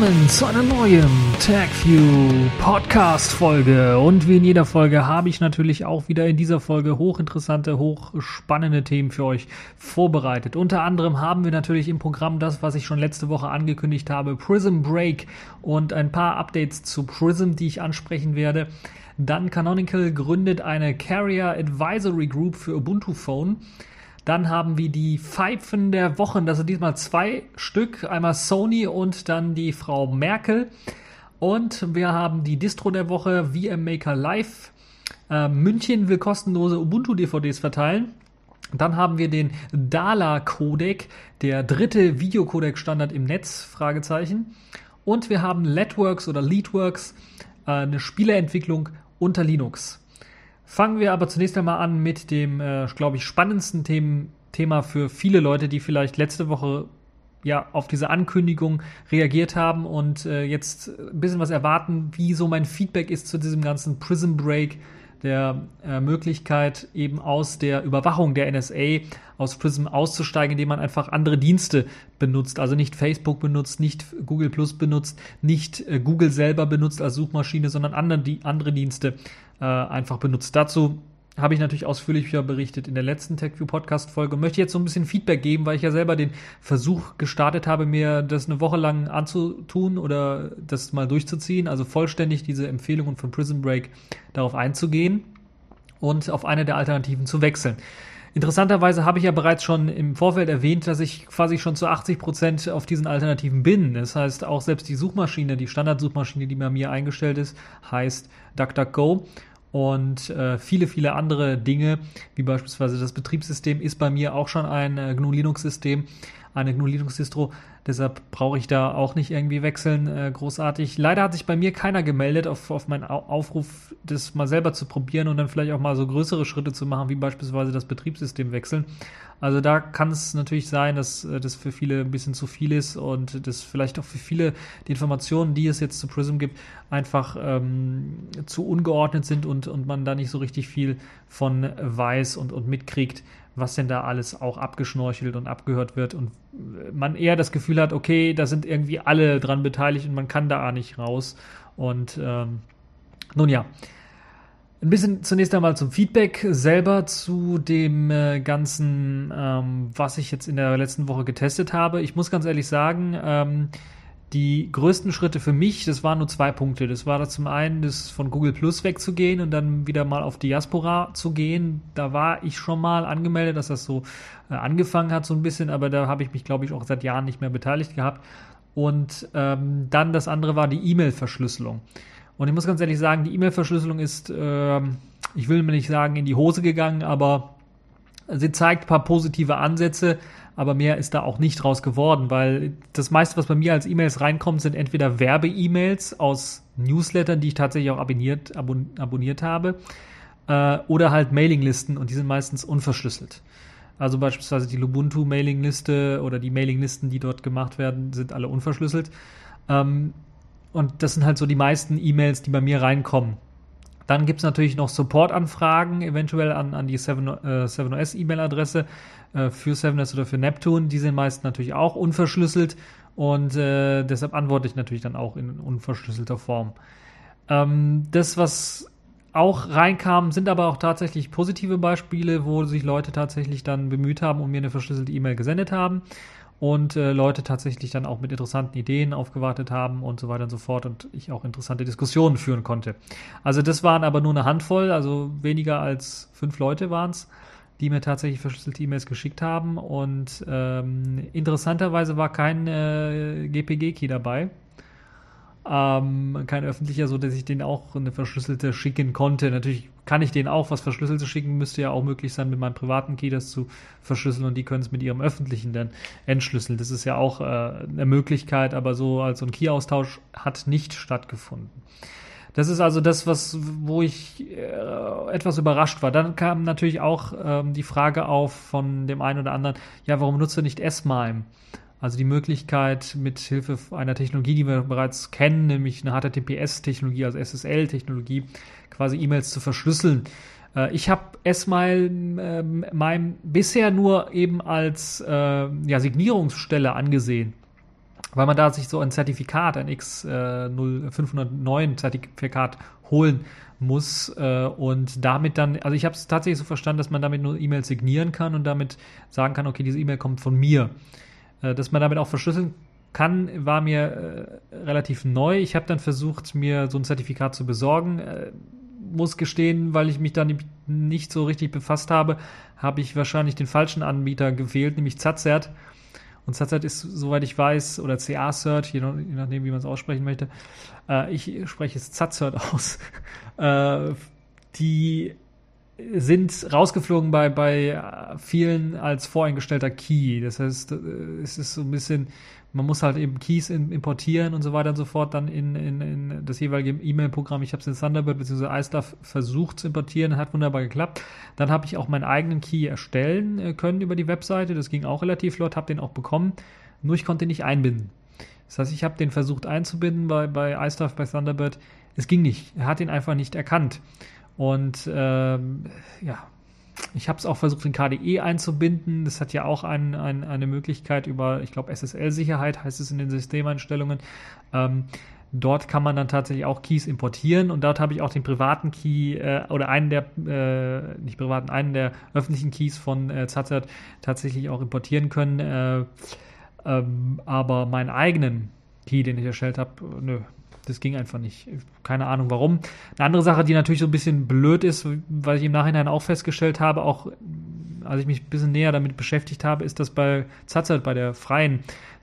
Willkommen zu einer neuen TagView Podcast Folge. Und wie in jeder Folge habe ich natürlich auch wieder in dieser Folge hochinteressante, hochspannende Themen für euch vorbereitet. Unter anderem haben wir natürlich im Programm das, was ich schon letzte Woche angekündigt habe, Prism Break und ein paar Updates zu Prism, die ich ansprechen werde. Dann Canonical gründet eine Carrier Advisory Group für Ubuntu Phone. Dann haben wir die Pfeifen der Wochen. Das sind diesmal zwei Stück. Einmal Sony und dann die Frau Merkel. Und wir haben die Distro der Woche, VM Maker Live. Äh, München will kostenlose Ubuntu-DVDs verteilen. Dann haben wir den DALA-Codec, der dritte Videocodec-Standard im Netz, Fragezeichen. Und wir haben LEDWorks oder LeadWorks, äh, eine Spieleentwicklung unter Linux. Fangen wir aber zunächst einmal an mit dem, äh, glaube ich, spannendsten Themen, Thema für viele Leute, die vielleicht letzte Woche ja auf diese Ankündigung reagiert haben und äh, jetzt ein bisschen was erwarten, wie so mein Feedback ist zu diesem ganzen Prison Break der äh, Möglichkeit, eben aus der Überwachung der NSA aus Prism auszusteigen, indem man einfach andere Dienste benutzt. Also nicht Facebook benutzt, nicht Google Plus benutzt, nicht äh, Google selber benutzt als Suchmaschine, sondern andere, die, andere Dienste äh, einfach benutzt. Dazu habe ich natürlich ausführlicher berichtet in der letzten TechView Podcast Folge und möchte jetzt so ein bisschen Feedback geben, weil ich ja selber den Versuch gestartet habe, mir das eine Woche lang anzutun oder das mal durchzuziehen, also vollständig diese Empfehlungen von Prison Break darauf einzugehen und auf eine der Alternativen zu wechseln. Interessanterweise habe ich ja bereits schon im Vorfeld erwähnt, dass ich quasi schon zu 80 Prozent auf diesen Alternativen bin. Das heißt, auch selbst die Suchmaschine, die Standardsuchmaschine, die bei mir eingestellt ist, heißt DuckDuckGo und äh, viele, viele andere Dinge, wie beispielsweise das Betriebssystem, ist bei mir auch schon ein äh, GNU Linux-System, eine GNU Linux-Distro. Deshalb brauche ich da auch nicht irgendwie wechseln, äh, großartig. Leider hat sich bei mir keiner gemeldet auf, auf meinen Aufruf, das mal selber zu probieren und dann vielleicht auch mal so größere Schritte zu machen, wie beispielsweise das Betriebssystem wechseln. Also da kann es natürlich sein, dass äh, das für viele ein bisschen zu viel ist und das vielleicht auch für viele die Informationen, die es jetzt zu Prism gibt, einfach ähm, zu ungeordnet sind und, und man da nicht so richtig viel von weiß und, und mitkriegt, was denn da alles auch abgeschnorchelt und abgehört wird und man eher das Gefühl hat, okay, da sind irgendwie alle dran beteiligt und man kann da auch nicht raus. Und ähm, nun ja, ein bisschen zunächst einmal zum Feedback selber zu dem äh, ganzen, ähm, was ich jetzt in der letzten Woche getestet habe. Ich muss ganz ehrlich sagen, ähm, die größten Schritte für mich, das waren nur zwei Punkte. Das war das zum einen, das von Google Plus wegzugehen und dann wieder mal auf Diaspora zu gehen. Da war ich schon mal angemeldet, dass das so äh, angefangen hat, so ein bisschen, aber da habe ich mich, glaube ich, auch seit Jahren nicht mehr beteiligt gehabt. Und ähm, dann das andere war die E-Mail-Verschlüsselung. Und ich muss ganz ehrlich sagen, die E-Mail-Verschlüsselung ist, äh, ich will mir nicht sagen, in die Hose gegangen, aber sie zeigt ein paar positive Ansätze, aber mehr ist da auch nicht draus geworden, weil das meiste, was bei mir als E-Mails reinkommt, sind entweder Werbe-E-Mails aus Newslettern, die ich tatsächlich auch abonniert, abon abonniert habe, äh, oder halt Mailinglisten und die sind meistens unverschlüsselt. Also beispielsweise die Lubuntu-Mailingliste oder die Mailinglisten, die dort gemacht werden, sind alle unverschlüsselt. Ähm, und das sind halt so die meisten E-Mails, die bei mir reinkommen. Dann gibt es natürlich noch Support-Anfragen, eventuell an, an die 7, äh, 7OS E-Mail-Adresse äh, für 7OS oder für Neptune. Die sind meist natürlich auch unverschlüsselt und äh, deshalb antworte ich natürlich dann auch in unverschlüsselter Form. Ähm, das, was auch reinkam, sind aber auch tatsächlich positive Beispiele, wo sich Leute tatsächlich dann bemüht haben und mir eine verschlüsselte E-Mail gesendet haben und äh, Leute tatsächlich dann auch mit interessanten Ideen aufgewartet haben und so weiter und so fort und ich auch interessante Diskussionen führen konnte. Also das waren aber nur eine Handvoll, also weniger als fünf Leute waren es, die mir tatsächlich verschlüsselte E-Mails geschickt haben und ähm, interessanterweise war kein äh, GPG-Key dabei. Ähm, kein öffentlicher, so dass ich den auch eine verschlüsselte schicken konnte. Natürlich kann ich denen auch was Verschlüsseltes schicken, müsste ja auch möglich sein, mit meinem privaten Key das zu verschlüsseln und die können es mit ihrem öffentlichen dann entschlüsseln. Das ist ja auch äh, eine Möglichkeit, aber so als so ein Key-Austausch hat nicht stattgefunden. Das ist also das, was, wo ich äh, etwas überrascht war. Dann kam natürlich auch ähm, die Frage auf von dem einen oder anderen, ja, warum nutzt du nicht S-MIME? Also die Möglichkeit mit Hilfe einer Technologie, die wir bereits kennen, nämlich eine HTTPS-Technologie, also SSL-Technologie, quasi E-Mails zu verschlüsseln. Äh, ich habe S-Mail äh, meinem bisher nur eben als äh, ja, Signierungsstelle angesehen weil man da sich so ein Zertifikat, ein X0509 Zertifikat holen muss äh, und damit dann, also ich habe es tatsächlich so verstanden, dass man damit nur E-Mails signieren kann und damit sagen kann, okay, diese E-Mail kommt von mir. Äh, dass man damit auch verschlüsseln kann, war mir äh, relativ neu. Ich habe dann versucht, mir so ein Zertifikat zu besorgen. Äh, muss gestehen, weil ich mich da nicht so richtig befasst habe, habe ich wahrscheinlich den falschen Anbieter gewählt, nämlich Zazert. Und Zazert ist, soweit ich weiß, oder CA-Cert, je, nachdem, wie man es aussprechen möchte. Äh, ich spreche es Zazert aus. äh, die sind rausgeflogen bei, bei vielen als voreingestellter Key. Das heißt, äh, es ist so ein bisschen, man muss halt eben Keys importieren und so weiter und so fort, dann in, in, in das jeweilige E-Mail-Programm. Ich habe es in Thunderbird bzw. iStuff versucht zu importieren, hat wunderbar geklappt. Dann habe ich auch meinen eigenen Key erstellen äh, können über die Webseite. Das ging auch relativ flott, habe den auch bekommen. Nur ich konnte ihn nicht einbinden. Das heißt, ich habe den versucht einzubinden bei, bei iStuff, bei Thunderbird. Es ging nicht. Er hat ihn einfach nicht erkannt. Und ähm, ja, ich habe es auch versucht, in KDE einzubinden. Das hat ja auch ein, ein, eine Möglichkeit über, ich glaube, SSL-Sicherheit heißt es in den Systemeinstellungen. Ähm, dort kann man dann tatsächlich auch Keys importieren und dort habe ich auch den privaten Key äh, oder einen der, äh, nicht privaten, einen der öffentlichen Keys von äh, Zazert tatsächlich auch importieren können. Äh, ähm, aber meinen eigenen Key, den ich erstellt habe, nö, das ging einfach nicht. Keine Ahnung warum. Eine andere Sache, die natürlich so ein bisschen blöd ist, weil ich im Nachhinein auch festgestellt habe, auch als ich mich ein bisschen näher damit beschäftigt habe, ist, dass bei Zazert, bei der freien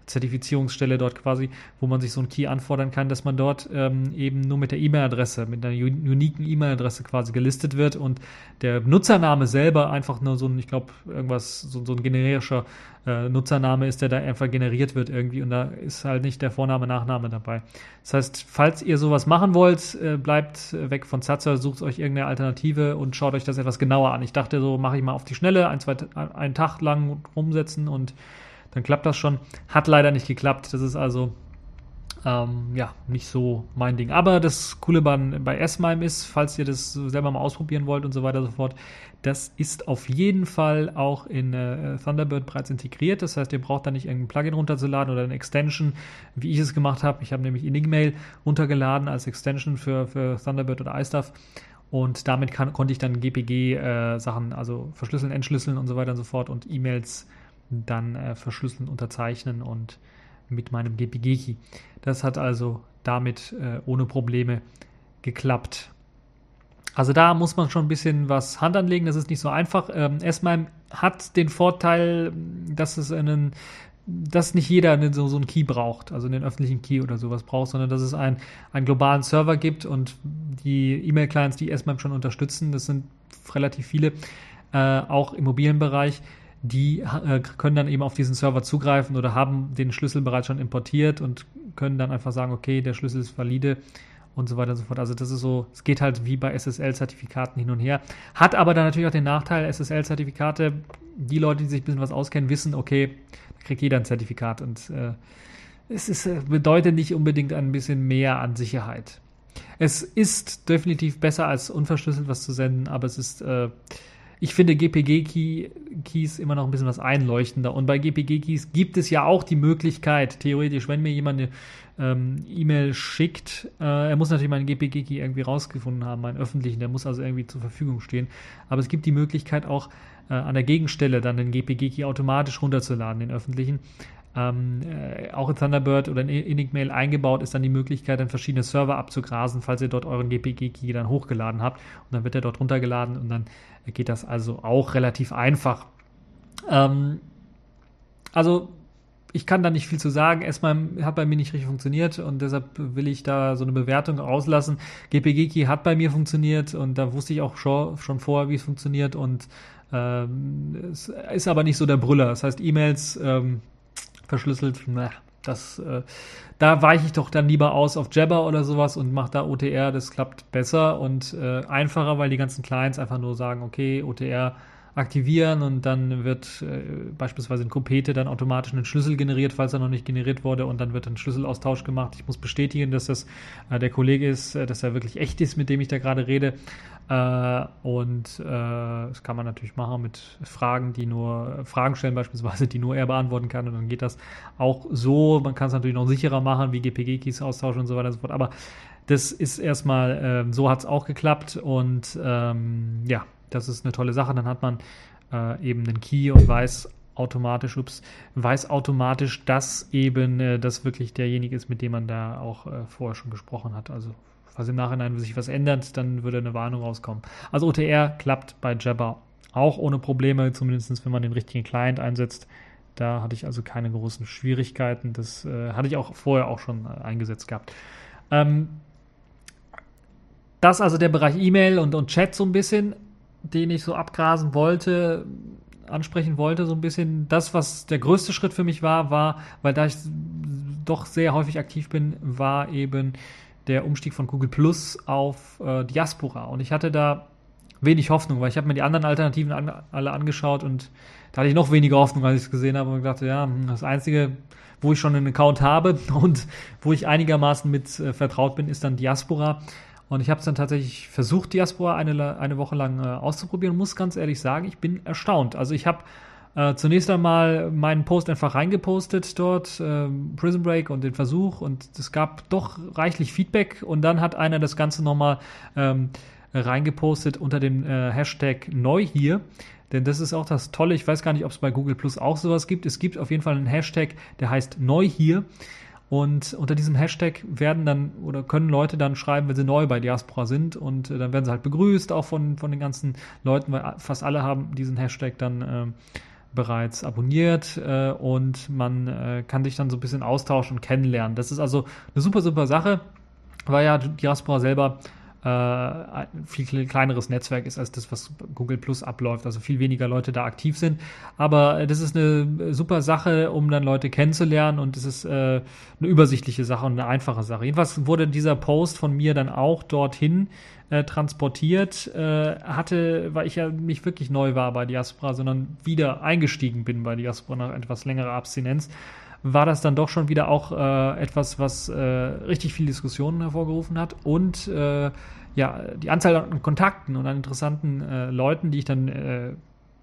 Zertifizierungsstelle dort quasi, wo man sich so ein Key anfordern kann, dass man dort ähm, eben nur mit der E-Mail-Adresse, mit einer uniken E-Mail-Adresse quasi gelistet wird und der Nutzername selber einfach nur so ein, ich glaube, irgendwas, so, so, ein generischer äh, Nutzername ist, der da einfach generiert wird irgendwie und da ist halt nicht der Vorname, Nachname dabei. Das heißt, falls ihr sowas machen wollt, äh, bleibt weg von Zatzer, sucht euch irgendeine Alternative und schaut euch das etwas genauer an. Ich dachte so, mache ich mal auf die Schnelle, ein, zwei, einen Tag lang rumsetzen und dann klappt das schon. Hat leider nicht geklappt. Das ist also ähm, ja nicht so mein Ding. Aber das Coole bei, bei S-MIME ist, falls ihr das selber mal ausprobieren wollt und so weiter und so fort, das ist auf jeden Fall auch in äh, Thunderbird bereits integriert. Das heißt, ihr braucht da nicht irgendein Plugin runterzuladen oder eine Extension, wie ich es gemacht habe. Ich habe nämlich Enigmail runtergeladen als Extension für, für Thunderbird oder iStuff. Und damit kann, konnte ich dann GPG-Sachen, äh, also verschlüsseln, entschlüsseln und so weiter und so fort und E-Mails dann äh, verschlüsseln, unterzeichnen und mit meinem GPG-Key. Das hat also damit äh, ohne Probleme geklappt. Also da muss man schon ein bisschen was Hand anlegen, das ist nicht so einfach. Ähm, S-MIME hat den Vorteil, dass es einen dass nicht jeder einen, so, so einen Key braucht, also einen öffentlichen Key oder sowas braucht, sondern dass es ein, einen globalen Server gibt und die E-Mail-Clients, die S-MIME schon unterstützen, das sind relativ viele, äh, auch im mobilen Bereich, die äh, können dann eben auf diesen Server zugreifen oder haben den Schlüssel bereits schon importiert und können dann einfach sagen, okay, der Schlüssel ist valide und so weiter und so fort. Also das ist so, es geht halt wie bei SSL-Zertifikaten hin und her. Hat aber dann natürlich auch den Nachteil, SSL-Zertifikate, die Leute, die sich ein bisschen was auskennen, wissen, okay, da kriegt jeder ein Zertifikat und äh, es ist, äh, bedeutet nicht unbedingt ein bisschen mehr an Sicherheit. Es ist definitiv besser als unverschlüsselt was zu senden, aber es ist äh, ich finde GPG-Keys immer noch ein bisschen was einleuchtender. Und bei GPG-Keys gibt es ja auch die Möglichkeit, theoretisch, wenn mir jemand eine ähm, E-Mail schickt, äh, er muss natürlich meinen GPG-Key irgendwie rausgefunden haben, meinen öffentlichen, der muss also irgendwie zur Verfügung stehen. Aber es gibt die Möglichkeit auch äh, an der Gegenstelle dann den GPG-Key automatisch runterzuladen, den öffentlichen. Ähm, äh, auch in Thunderbird oder in Enigmail eingebaut ist dann die Möglichkeit, dann verschiedene Server abzugrasen, falls ihr dort euren GPG-Key dann hochgeladen habt. Und dann wird er dort runtergeladen und dann geht das also auch relativ einfach. Ähm, also ich kann da nicht viel zu sagen. Erstmal hat bei mir nicht richtig funktioniert und deshalb will ich da so eine Bewertung rauslassen. GPG-Key hat bei mir funktioniert und da wusste ich auch schon, schon vorher, wie es funktioniert und ähm, es ist aber nicht so der Brüller. Das heißt, E-Mails ähm, verschlüsselt, na, das, äh, da weiche ich doch dann lieber aus auf Jabber oder sowas und mache da OTR, das klappt besser und äh, einfacher, weil die ganzen Clients einfach nur sagen, okay, OTR aktivieren und dann wird äh, beispielsweise in Kopete dann automatisch ein Schlüssel generiert, falls er noch nicht generiert wurde und dann wird ein Schlüsselaustausch gemacht. Ich muss bestätigen, dass das äh, der Kollege ist, äh, dass er wirklich echt ist, mit dem ich da gerade rede. Äh, und äh, das kann man natürlich machen mit Fragen, die nur Fragen stellen beispielsweise, die nur er beantworten kann und dann geht das auch so. Man kann es natürlich noch sicherer machen, wie GPG-Keys austauschen und so weiter und so fort. Aber das ist erstmal, äh, so hat es auch geklappt und ähm, ja, das ist eine tolle Sache. Dann hat man äh, eben einen Key und weiß automatisch, ups, weiß automatisch, dass eben äh, das wirklich derjenige ist, mit dem man da auch äh, vorher schon gesprochen hat. Also falls im Nachhinein sich was ändert, dann würde eine Warnung rauskommen. Also OTR klappt bei Jabber auch ohne Probleme, zumindest wenn man den richtigen Client einsetzt. Da hatte ich also keine großen Schwierigkeiten. Das äh, hatte ich auch vorher auch schon äh, eingesetzt gehabt. Ähm, das also der Bereich E-Mail und, und Chat so ein bisschen, den ich so abgrasen wollte, ansprechen wollte, so ein bisschen. Das, was der größte Schritt für mich war, war, weil da ich doch sehr häufig aktiv bin, war eben der Umstieg von Google Plus auf äh, Diaspora. Und ich hatte da wenig Hoffnung, weil ich habe mir die anderen Alternativen an, alle angeschaut und da hatte ich noch weniger Hoffnung, als ich es gesehen habe und dachte, ja, hm, das Einzige, wo ich schon einen Account habe und wo ich einigermaßen mit äh, vertraut bin, ist dann Diaspora. Und ich habe es dann tatsächlich versucht, Diaspora eine, eine Woche lang äh, auszuprobieren und muss ganz ehrlich sagen, ich bin erstaunt. Also ich habe äh, zunächst einmal meinen Post einfach reingepostet dort, äh, Prison Break und den Versuch und es gab doch reichlich Feedback und dann hat einer das Ganze nochmal ähm, reingepostet unter dem äh, Hashtag neu hier. Denn das ist auch das Tolle. Ich weiß gar nicht, ob es bei Google Plus auch sowas gibt. Es gibt auf jeden Fall einen Hashtag, der heißt neu hier. Und unter diesem Hashtag werden dann oder können Leute dann schreiben, wenn sie neu bei Diaspora sind und äh, dann werden sie halt begrüßt, auch von, von den ganzen Leuten, weil fast alle haben diesen Hashtag dann äh, bereits abonniert äh, und man äh, kann sich dann so ein bisschen austauschen und kennenlernen. Das ist also eine super, super Sache, weil ja Diaspora selber ein viel kleineres Netzwerk ist als das, was Google Plus abläuft, also viel weniger Leute da aktiv sind. Aber äh, das ist eine super Sache, um dann Leute kennenzulernen und es ist äh, eine übersichtliche Sache und eine einfache Sache. Jedenfalls wurde dieser Post von mir dann auch dorthin äh, transportiert, äh, hatte, weil ich ja nicht wirklich neu war bei Diaspora, sondern wieder eingestiegen bin bei Diaspora nach etwas längerer Abstinenz war das dann doch schon wieder auch äh, etwas, was äh, richtig viel Diskussionen hervorgerufen hat und äh, ja, die Anzahl an Kontakten und an interessanten äh, Leuten, die ich dann äh,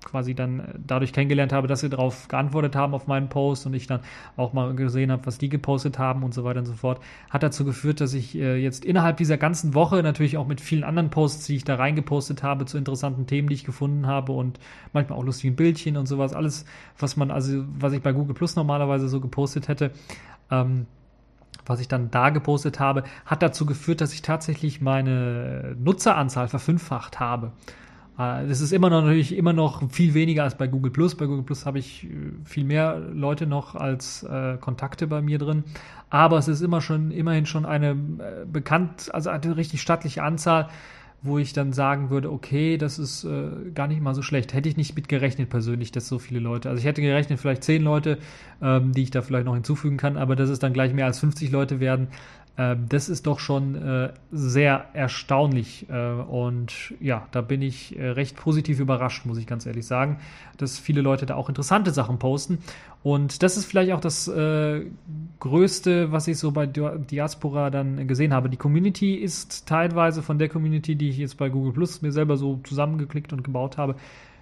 quasi dann dadurch kennengelernt habe, dass sie darauf geantwortet haben auf meinen Post und ich dann auch mal gesehen habe, was die gepostet haben und so weiter und so fort, hat dazu geführt, dass ich äh, jetzt innerhalb dieser ganzen Woche natürlich auch mit vielen anderen Posts, die ich da reingepostet habe, zu interessanten Themen, die ich gefunden habe und manchmal auch lustigen Bildchen und sowas, alles, was man, also was ich bei Google Plus normalerweise so gepostet hätte, ähm, was ich dann da gepostet habe, hat dazu geführt, dass ich tatsächlich meine Nutzeranzahl verfünffacht habe. Äh, das ist immer noch natürlich immer noch viel weniger als bei Google Plus. Bei Google Plus habe ich äh, viel mehr Leute noch als äh, Kontakte bei mir drin. Aber es ist immer schon, immerhin schon eine äh, bekannt, also eine richtig stattliche Anzahl, wo ich dann sagen würde, okay, das ist äh, gar nicht mal so schlecht. Hätte ich nicht mit gerechnet persönlich, dass so viele Leute, also ich hätte gerechnet vielleicht zehn Leute, ähm, die ich da vielleicht noch hinzufügen kann, aber dass es dann gleich mehr als 50 Leute werden, das ist doch schon äh, sehr erstaunlich. Äh, und ja, da bin ich äh, recht positiv überrascht, muss ich ganz ehrlich sagen, dass viele Leute da auch interessante Sachen posten. Und das ist vielleicht auch das Größte, was ich so bei Diaspora dann gesehen habe. Die Community ist teilweise von der Community, die ich jetzt bei Google Plus mir selber so zusammengeklickt und gebaut habe,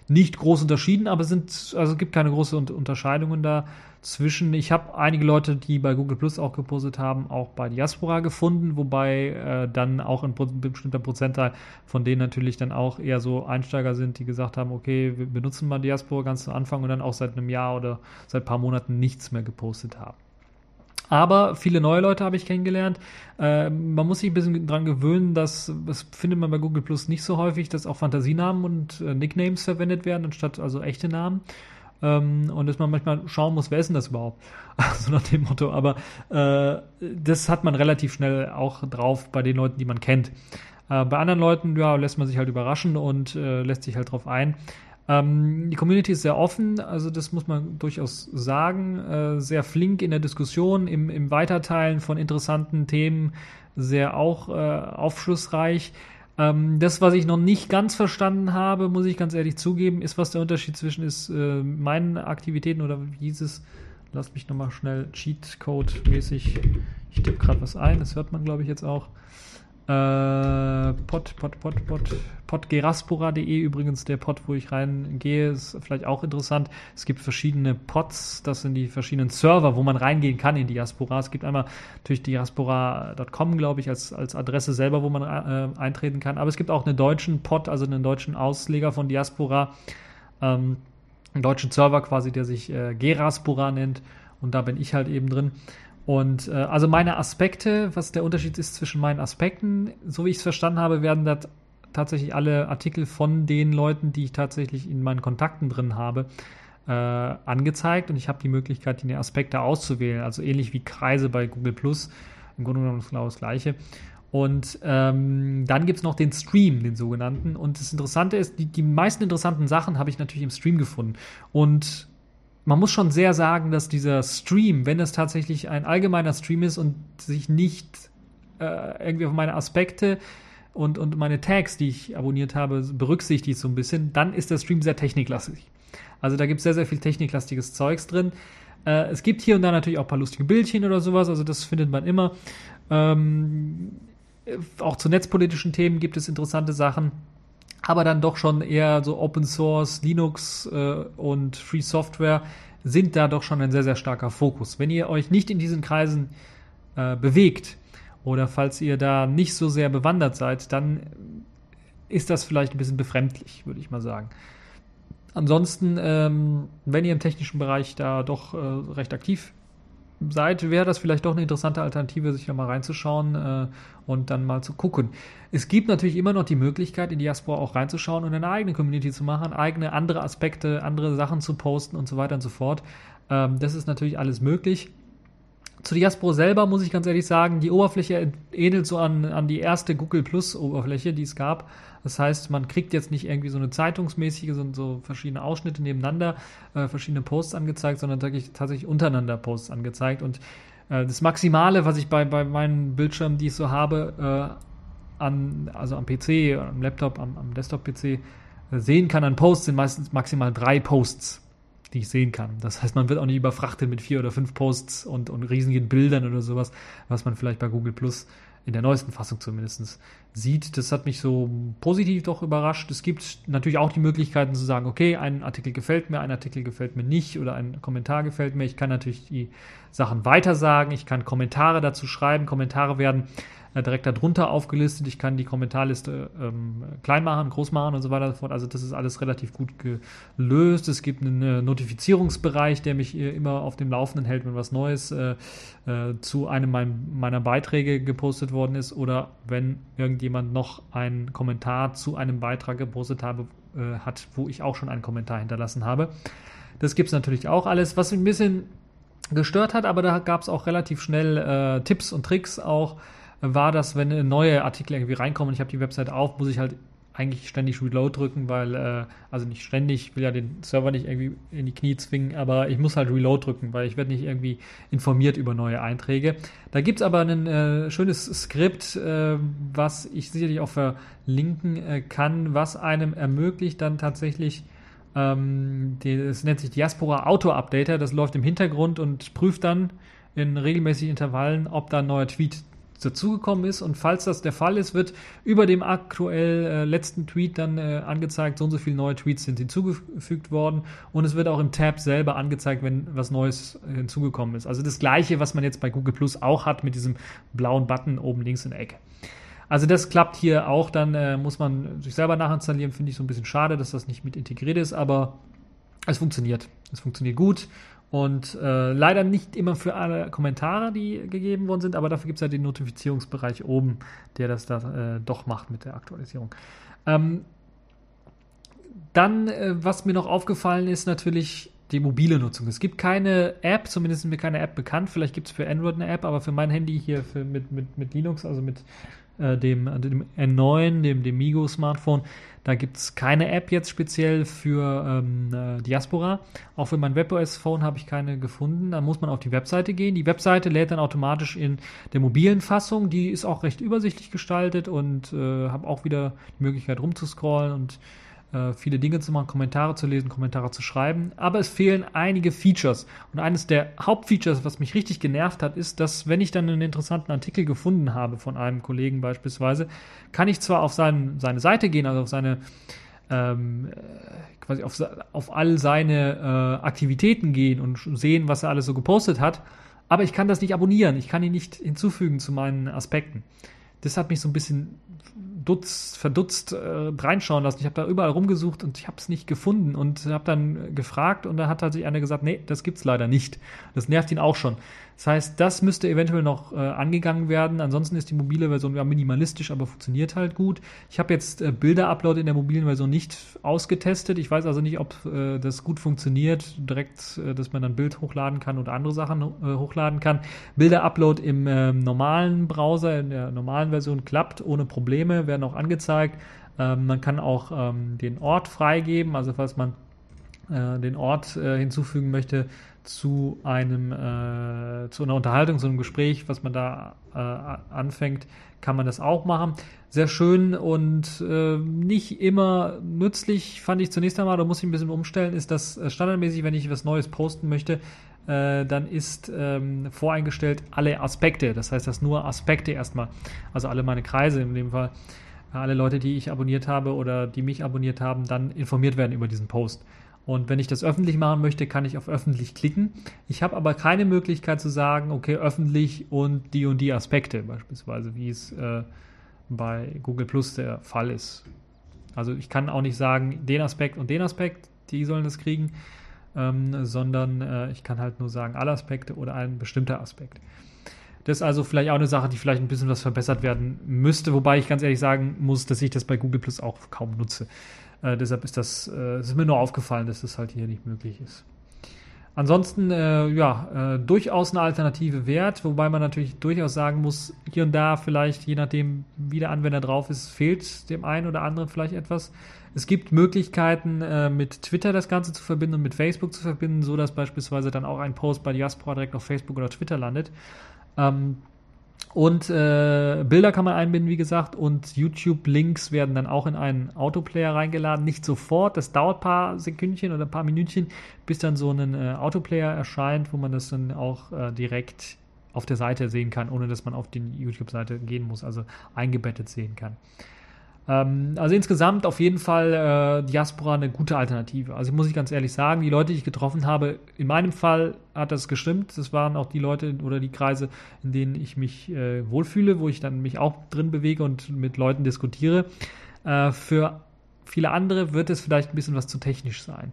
nicht groß unterschieden, aber sind, also es gibt keine großen Unterscheidungen da zwischen. Ich habe einige Leute, die bei Google Plus auch gepostet haben, auch bei Diaspora gefunden, wobei äh, dann auch ein bestimmter Prozentteil von denen natürlich dann auch eher so Einsteiger sind, die gesagt haben, okay, wir benutzen mal Diaspora ganz zu Anfang und dann auch seit einem Jahr oder seit ein paar Monaten nichts mehr gepostet haben. Aber viele neue Leute habe ich kennengelernt. Äh, man muss sich ein bisschen dran gewöhnen, dass das findet man bei Google Plus nicht so häufig, dass auch Fantasienamen und äh, Nicknames verwendet werden, anstatt also echte Namen. Ähm, und dass man manchmal schauen muss, wer ist denn das überhaupt? so nach dem Motto. Aber äh, das hat man relativ schnell auch drauf bei den Leuten, die man kennt. Äh, bei anderen Leuten, ja, lässt man sich halt überraschen und äh, lässt sich halt drauf ein. Ähm, die Community ist sehr offen, also das muss man durchaus sagen. Äh, sehr flink in der Diskussion, im, im Weiterteilen von interessanten Themen, sehr auch äh, aufschlussreich. Ähm, das, was ich noch nicht ganz verstanden habe, muss ich ganz ehrlich zugeben, ist, was der Unterschied zwischen ist äh, meinen Aktivitäten oder wie hieß es? Lass mich nochmal schnell Cheatcode-mäßig. Ich tippe gerade was ein, das hört man, glaube ich, jetzt auch. Äh, pod, pod, pod, pod, podgeraspora.de übrigens der Pod, wo ich reingehe, ist vielleicht auch interessant. Es gibt verschiedene Pods, das sind die verschiedenen Server, wo man reingehen kann in Diaspora. Es gibt einmal natürlich diaspora.com, glaube ich, als, als Adresse selber, wo man äh, eintreten kann. Aber es gibt auch einen deutschen Pod, also einen deutschen Ausleger von Diaspora, ähm, einen deutschen Server quasi, der sich äh, Geraspora nennt. Und da bin ich halt eben drin. Und äh, also meine Aspekte, was der Unterschied ist zwischen meinen Aspekten, so wie ich es verstanden habe, werden da tatsächlich alle Artikel von den Leuten, die ich tatsächlich in meinen Kontakten drin habe, äh, angezeigt und ich habe die Möglichkeit, die Aspekte auszuwählen. Also ähnlich wie Kreise bei Google Plus. Im Grunde genommen genau das gleiche. Und ähm, dann gibt es noch den Stream, den sogenannten. Und das Interessante ist, die, die meisten interessanten Sachen habe ich natürlich im Stream gefunden. Und man muss schon sehr sagen, dass dieser Stream, wenn es tatsächlich ein allgemeiner Stream ist und sich nicht äh, irgendwie auf meine Aspekte und, und meine Tags, die ich abonniert habe, berücksichtigt so ein bisschen, dann ist der Stream sehr techniklastig. Also da gibt es sehr, sehr viel techniklastiges Zeugs drin. Äh, es gibt hier und da natürlich auch ein paar lustige Bildchen oder sowas, also das findet man immer. Ähm, auch zu netzpolitischen Themen gibt es interessante Sachen aber dann doch schon eher so Open Source, Linux äh, und Free Software sind da doch schon ein sehr, sehr starker Fokus. Wenn ihr euch nicht in diesen Kreisen äh, bewegt oder falls ihr da nicht so sehr bewandert seid, dann ist das vielleicht ein bisschen befremdlich, würde ich mal sagen. Ansonsten, ähm, wenn ihr im technischen Bereich da doch äh, recht aktiv seid, wäre das vielleicht doch eine interessante Alternative, sich da mal reinzuschauen äh, und dann mal zu gucken. Es gibt natürlich immer noch die Möglichkeit, in Diaspora auch reinzuschauen und eine eigene Community zu machen, eigene andere Aspekte, andere Sachen zu posten und so weiter und so fort. Ähm, das ist natürlich alles möglich. Zu Diaspora selber muss ich ganz ehrlich sagen, die Oberfläche ähnelt so an, an die erste Google Plus Oberfläche, die es gab. Das heißt, man kriegt jetzt nicht irgendwie so eine zeitungsmäßige, so, so verschiedene Ausschnitte nebeneinander, äh, verschiedene Posts angezeigt, sondern tatsächlich, tatsächlich untereinander Posts angezeigt. Und äh, das Maximale, was ich bei, bei meinen Bildschirmen, die ich so habe, äh, an, also am PC, am Laptop, am, am Desktop-PC äh, sehen kann an Posts, sind meistens maximal drei Posts die ich sehen kann. Das heißt, man wird auch nicht überfrachtet mit vier oder fünf Posts und, und riesigen Bildern oder sowas, was man vielleicht bei Google Plus in der neuesten Fassung zumindest sieht. Das hat mich so positiv doch überrascht. Es gibt natürlich auch die Möglichkeiten zu sagen, okay, ein Artikel gefällt mir, ein Artikel gefällt mir nicht oder ein Kommentar gefällt mir. Ich kann natürlich die Sachen weitersagen, ich kann Kommentare dazu schreiben. Kommentare werden direkt darunter aufgelistet. Ich kann die Kommentarliste ähm, klein machen, groß machen und so weiter und so fort. Also das ist alles relativ gut gelöst. Es gibt einen äh, Notifizierungsbereich, der mich äh, immer auf dem Laufenden hält, wenn was Neues äh, äh, zu einem mein, meiner Beiträge gepostet worden ist oder wenn irgendjemand noch einen Kommentar zu einem Beitrag gepostet habe, äh, hat, wo ich auch schon einen Kommentar hinterlassen habe. Das gibt es natürlich auch alles, was ein bisschen gestört hat, aber da gab es auch relativ schnell Tipps und Tricks auch, war, dass wenn neue Artikel irgendwie reinkommen und ich habe die Website auf, muss ich halt eigentlich ständig Reload drücken, weil, äh, also nicht ständig, ich will ja den Server nicht irgendwie in die Knie zwingen, aber ich muss halt Reload drücken, weil ich werde nicht irgendwie informiert über neue Einträge. Da gibt es aber ein äh, schönes Skript, äh, was ich sicherlich auch verlinken äh, kann, was einem ermöglicht, dann tatsächlich, ähm, das nennt sich Diaspora Auto Updater, das läuft im Hintergrund und prüft dann in regelmäßigen Intervallen, ob da ein neuer Tweet dazugekommen ist. Und falls das der Fall ist, wird über dem aktuell äh, letzten Tweet dann äh, angezeigt, so und so viele neue Tweets sind hinzugefügt worden. Und es wird auch im Tab selber angezeigt, wenn was Neues hinzugekommen ist. Also das gleiche, was man jetzt bei Google Plus auch hat mit diesem blauen Button oben links in der Ecke. Also das klappt hier auch, dann äh, muss man sich selber nachinstallieren, finde ich so ein bisschen schade, dass das nicht mit integriert ist, aber es funktioniert. Es funktioniert gut und äh, leider nicht immer für alle Kommentare, die gegeben worden sind, aber dafür gibt es ja den Notifizierungsbereich oben, der das da äh, doch macht mit der Aktualisierung. Ähm, dann, äh, was mir noch aufgefallen ist, natürlich die mobile Nutzung. Es gibt keine App, zumindest ist mir keine App bekannt. Vielleicht gibt es für Android eine App, aber für mein Handy hier für, mit, mit, mit Linux, also mit äh, dem, dem N9, dem, dem Migo-Smartphone. Da gibt es keine App jetzt speziell für ähm, äh, Diaspora. Auch für mein WebOS-Phone habe ich keine gefunden. Da muss man auf die Webseite gehen. Die Webseite lädt dann automatisch in der mobilen Fassung. Die ist auch recht übersichtlich gestaltet und äh, habe auch wieder die Möglichkeit rumzuscrollen und viele Dinge zu machen, Kommentare zu lesen, Kommentare zu schreiben. Aber es fehlen einige Features. Und eines der Hauptfeatures, was mich richtig genervt hat, ist, dass wenn ich dann einen interessanten Artikel gefunden habe von einem Kollegen beispielsweise, kann ich zwar auf sein, seine Seite gehen, also auf seine ähm, quasi auf, auf all seine äh, Aktivitäten gehen und sehen, was er alles so gepostet hat, aber ich kann das nicht abonnieren, ich kann ihn nicht hinzufügen zu meinen Aspekten. Das hat mich so ein bisschen dutz, verdutzt äh, reinschauen lassen. Ich habe da überall rumgesucht und ich habe es nicht gefunden und habe dann gefragt und da hat tatsächlich einer gesagt, nee, das gibt's leider nicht. Das nervt ihn auch schon. Das heißt, das müsste eventuell noch äh, angegangen werden. Ansonsten ist die mobile Version ja minimalistisch, aber funktioniert halt gut. Ich habe jetzt äh, Bilder-Upload in der mobilen Version nicht ausgetestet. Ich weiß also nicht, ob äh, das gut funktioniert, direkt, äh, dass man dann Bild hochladen kann oder andere Sachen äh, hochladen kann. Bilder-Upload im ähm, normalen Browser, in der normalen Version klappt ohne Probleme, werden auch angezeigt. Ähm, man kann auch ähm, den Ort freigeben, also falls man äh, den Ort äh, hinzufügen möchte zu einem äh, zu einer Unterhaltung, zu einem Gespräch, was man da äh, anfängt, kann man das auch machen. Sehr schön und äh, nicht immer nützlich, fand ich zunächst einmal, da muss ich ein bisschen umstellen, ist das äh, standardmäßig, wenn ich was Neues posten möchte, dann ist ähm, voreingestellt alle Aspekte. Das heißt, dass nur Aspekte erstmal, also alle meine Kreise in dem Fall, alle Leute, die ich abonniert habe oder die mich abonniert haben, dann informiert werden über diesen Post. Und wenn ich das öffentlich machen möchte, kann ich auf öffentlich klicken. Ich habe aber keine Möglichkeit zu sagen, okay, öffentlich und die und die Aspekte, beispielsweise, wie es äh, bei Google Plus der Fall ist. Also ich kann auch nicht sagen, den Aspekt und den Aspekt, die sollen das kriegen, ähm, sondern äh, ich kann halt nur sagen, alle Aspekte oder ein bestimmter Aspekt. Das ist also vielleicht auch eine Sache, die vielleicht ein bisschen was verbessert werden müsste, wobei ich ganz ehrlich sagen muss, dass ich das bei Google Plus auch kaum nutze. Äh, deshalb ist das, äh, ist mir nur aufgefallen, dass das halt hier nicht möglich ist. Ansonsten, äh, ja, äh, durchaus eine Alternative wert, wobei man natürlich durchaus sagen muss, hier und da vielleicht, je nachdem, wie der Anwender drauf ist, fehlt dem einen oder anderen vielleicht etwas. Es gibt Möglichkeiten, äh, mit Twitter das Ganze zu verbinden und mit Facebook zu verbinden, so dass beispielsweise dann auch ein Post bei Diaspora direkt auf Facebook oder Twitter landet. Ähm, und äh, Bilder kann man einbinden, wie gesagt, und YouTube-Links werden dann auch in einen Autoplayer reingeladen. Nicht sofort, das dauert ein paar Sekündchen oder ein paar Minütchen, bis dann so ein äh, Autoplayer erscheint, wo man das dann auch äh, direkt auf der Seite sehen kann, ohne dass man auf die YouTube-Seite gehen muss, also eingebettet sehen kann. Ähm, also insgesamt auf jeden Fall äh, Diaspora eine gute Alternative. Also muss ich ganz ehrlich sagen, die Leute, die ich getroffen habe, in meinem Fall hat das gestimmt. Das waren auch die Leute oder die Kreise, in denen ich mich äh, wohlfühle, wo ich dann mich auch drin bewege und mit Leuten diskutiere. Äh, für viele andere wird es vielleicht ein bisschen was zu technisch sein.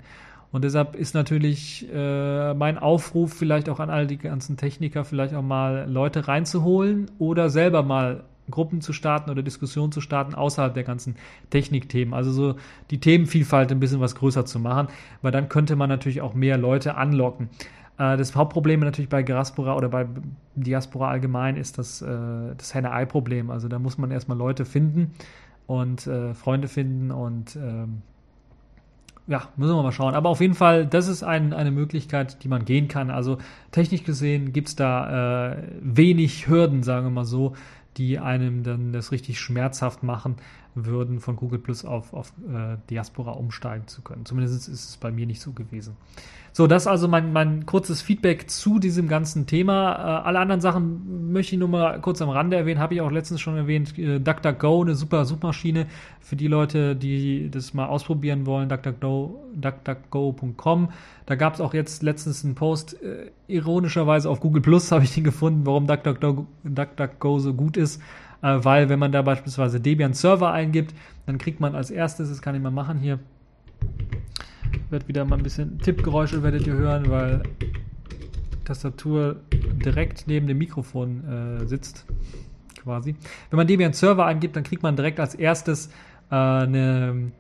Und deshalb ist natürlich äh, mein Aufruf vielleicht auch an all die ganzen Techniker, vielleicht auch mal Leute reinzuholen oder selber mal Gruppen zu starten oder Diskussionen zu starten außerhalb der ganzen Technikthemen. Also so die Themenvielfalt ein bisschen was größer zu machen, weil dann könnte man natürlich auch mehr Leute anlocken. Äh, das Hauptproblem natürlich bei Diaspora oder bei Diaspora allgemein ist das, äh, das Henne-Ei-Problem. Also da muss man erstmal Leute finden und äh, Freunde finden und ähm, ja, müssen wir mal schauen. Aber auf jeden Fall, das ist ein, eine Möglichkeit, die man gehen kann. Also technisch gesehen gibt es da äh, wenig Hürden, sagen wir mal so, die einem dann das richtig schmerzhaft machen würden, von Google Plus auf, auf äh, Diaspora umsteigen zu können. Zumindest ist es bei mir nicht so gewesen. So, das also mein, mein kurzes Feedback zu diesem ganzen Thema. Äh, alle anderen Sachen möchte ich nur mal kurz am Rande erwähnen, habe ich auch letztens schon erwähnt. Äh, DuckDuckGo, eine super Suchmaschine für die Leute, die das mal ausprobieren wollen. DuckDuckGo, DuckDuckGo.com. Da gab es auch jetzt letztens einen Post, äh, ironischerweise auf Google Plus habe ich den gefunden, warum DuckDuckGo, DuckDuckGo so gut ist. Äh, weil wenn man da beispielsweise Debian Server eingibt, dann kriegt man als erstes, das kann ich mal machen hier, wird wieder mal ein bisschen Tippgeräusche werdet ihr hören, weil Tastatur direkt neben dem Mikrofon äh, sitzt, quasi. Wenn man Debian Server eingibt, dann kriegt man direkt als erstes äh, eine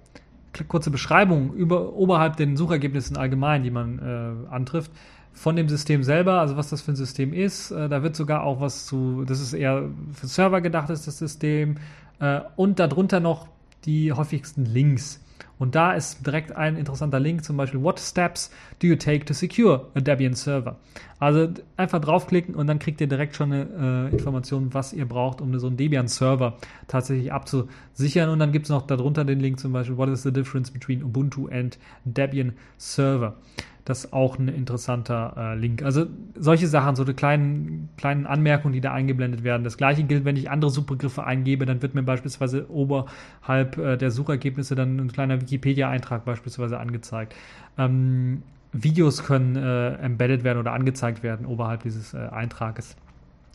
kurze Beschreibung über oberhalb den Suchergebnissen allgemein, die man äh, antrifft von dem System selber, also was das für ein System ist. Äh, da wird sogar auch was zu, das ist eher für Server gedacht ist, das System. Äh, und darunter noch die häufigsten Links. Und da ist direkt ein interessanter Link, zum Beispiel What Steps do you take to secure a Debian Server? Also einfach draufklicken und dann kriegt ihr direkt schon eine äh, Information, was ihr braucht, um so einen Debian Server tatsächlich abzusichern. Und dann gibt es noch darunter den Link zum Beispiel What is the difference between Ubuntu and Debian Server? Das ist auch ein interessanter äh, Link. Also solche Sachen, so eine kleinen, kleinen Anmerkungen, die da eingeblendet werden. Das gleiche gilt, wenn ich andere Suchbegriffe eingebe, dann wird mir beispielsweise oberhalb äh, der Suchergebnisse dann ein kleiner Wikipedia-Eintrag beispielsweise angezeigt. Ähm, Videos können äh, embedded werden oder angezeigt werden oberhalb dieses äh, Eintrages.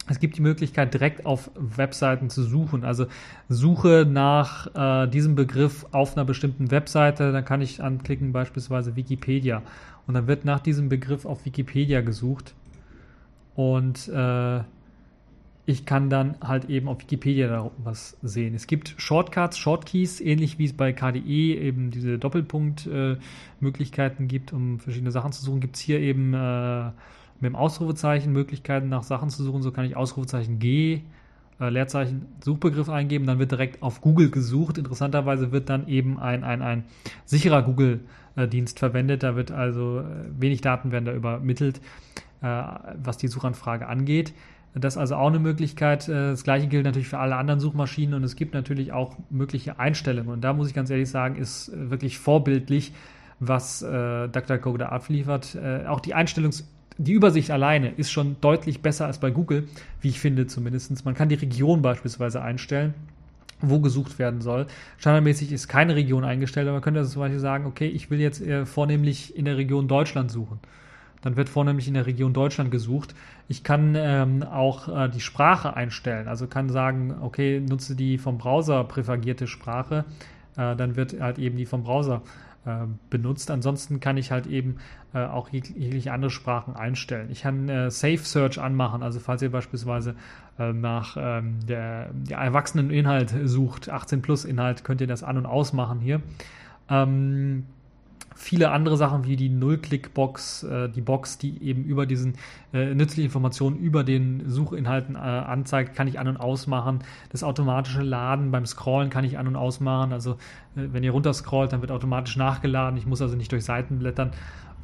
Es gibt die Möglichkeit, direkt auf Webseiten zu suchen. Also Suche nach äh, diesem Begriff auf einer bestimmten Webseite, dann kann ich anklicken beispielsweise Wikipedia. Und dann wird nach diesem Begriff auf Wikipedia gesucht. Und äh, ich kann dann halt eben auf Wikipedia da was sehen. Es gibt Shortcuts, Shortkeys, ähnlich wie es bei KDE eben diese Doppelpunkt-Möglichkeiten äh, gibt, um verschiedene Sachen zu suchen. Gibt es hier eben äh, mit dem Ausrufezeichen Möglichkeiten nach Sachen zu suchen. So kann ich Ausrufezeichen G, äh, Leerzeichen, Suchbegriff eingeben, dann wird direkt auf Google gesucht. Interessanterweise wird dann eben ein, ein, ein sicherer Google-Dienst verwendet. Da wird also äh, wenig Daten werden da übermittelt, äh, was die Suchanfrage angeht. Das ist also auch eine Möglichkeit. Äh, das gleiche gilt natürlich für alle anderen Suchmaschinen und es gibt natürlich auch mögliche Einstellungen. Und da muss ich ganz ehrlich sagen, ist wirklich vorbildlich, was äh, DuckDuckGo da abliefert. Äh, auch die Einstellungs- die Übersicht alleine ist schon deutlich besser als bei Google, wie ich finde zumindest. Man kann die Region beispielsweise einstellen, wo gesucht werden soll. Standardmäßig ist keine Region eingestellt, aber man könnte also zum Beispiel sagen, okay, ich will jetzt äh, vornehmlich in der Region Deutschland suchen. Dann wird vornehmlich in der Region Deutschland gesucht. Ich kann ähm, auch äh, die Sprache einstellen, also kann sagen, okay, nutze die vom Browser präferierte Sprache, äh, dann wird halt eben die vom Browser äh, benutzt. Ansonsten kann ich halt eben äh, auch jegliche andere Sprachen einstellen. Ich kann äh, Safe Search anmachen, also falls ihr beispielsweise äh, nach ähm, der, der Erwachseneninhalt sucht, 18 Plus Inhalt, könnt ihr das an- und ausmachen hier. Ähm, viele andere Sachen wie die Null-Click-Box, äh, die Box, die eben über diesen äh, nützliche Informationen über den Suchinhalten äh, anzeigt, kann ich an- und ausmachen. Das automatische Laden beim Scrollen kann ich an- und ausmachen. Also äh, wenn ihr runterscrollt, dann wird automatisch nachgeladen. Ich muss also nicht durch Seiten blättern.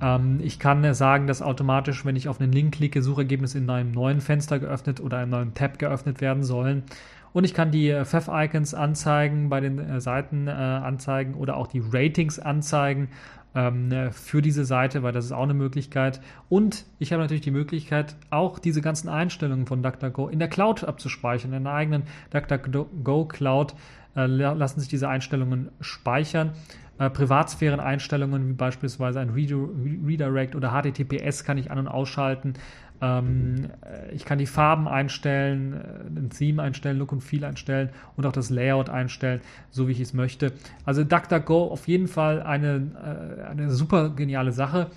Ähm, ich kann sagen, dass automatisch, wenn ich auf einen Link klicke, Suchergebnisse in einem neuen Fenster geöffnet oder einem neuen Tab geöffnet werden sollen. Und ich kann die Pfeff-Icons anzeigen, bei den äh, Seiten äh, anzeigen oder auch die Ratings anzeigen ähm, für diese Seite, weil das ist auch eine Möglichkeit. Und ich habe natürlich die Möglichkeit, auch diese ganzen Einstellungen von DuckDuckGo in der Cloud abzuspeichern. In der eigenen DuckDuckGo Cloud äh, lassen sich diese Einstellungen speichern. Äh, Privatsphären-Einstellungen wie beispielsweise ein Redirect oder HTTPS kann ich an- und ausschalten. Ähm, äh, ich kann die Farben einstellen, äh, ein Theme einstellen, Look und Feel einstellen und auch das Layout einstellen, so wie ich es möchte. Also DuckDuckGo auf jeden Fall eine, äh, eine super geniale Sache.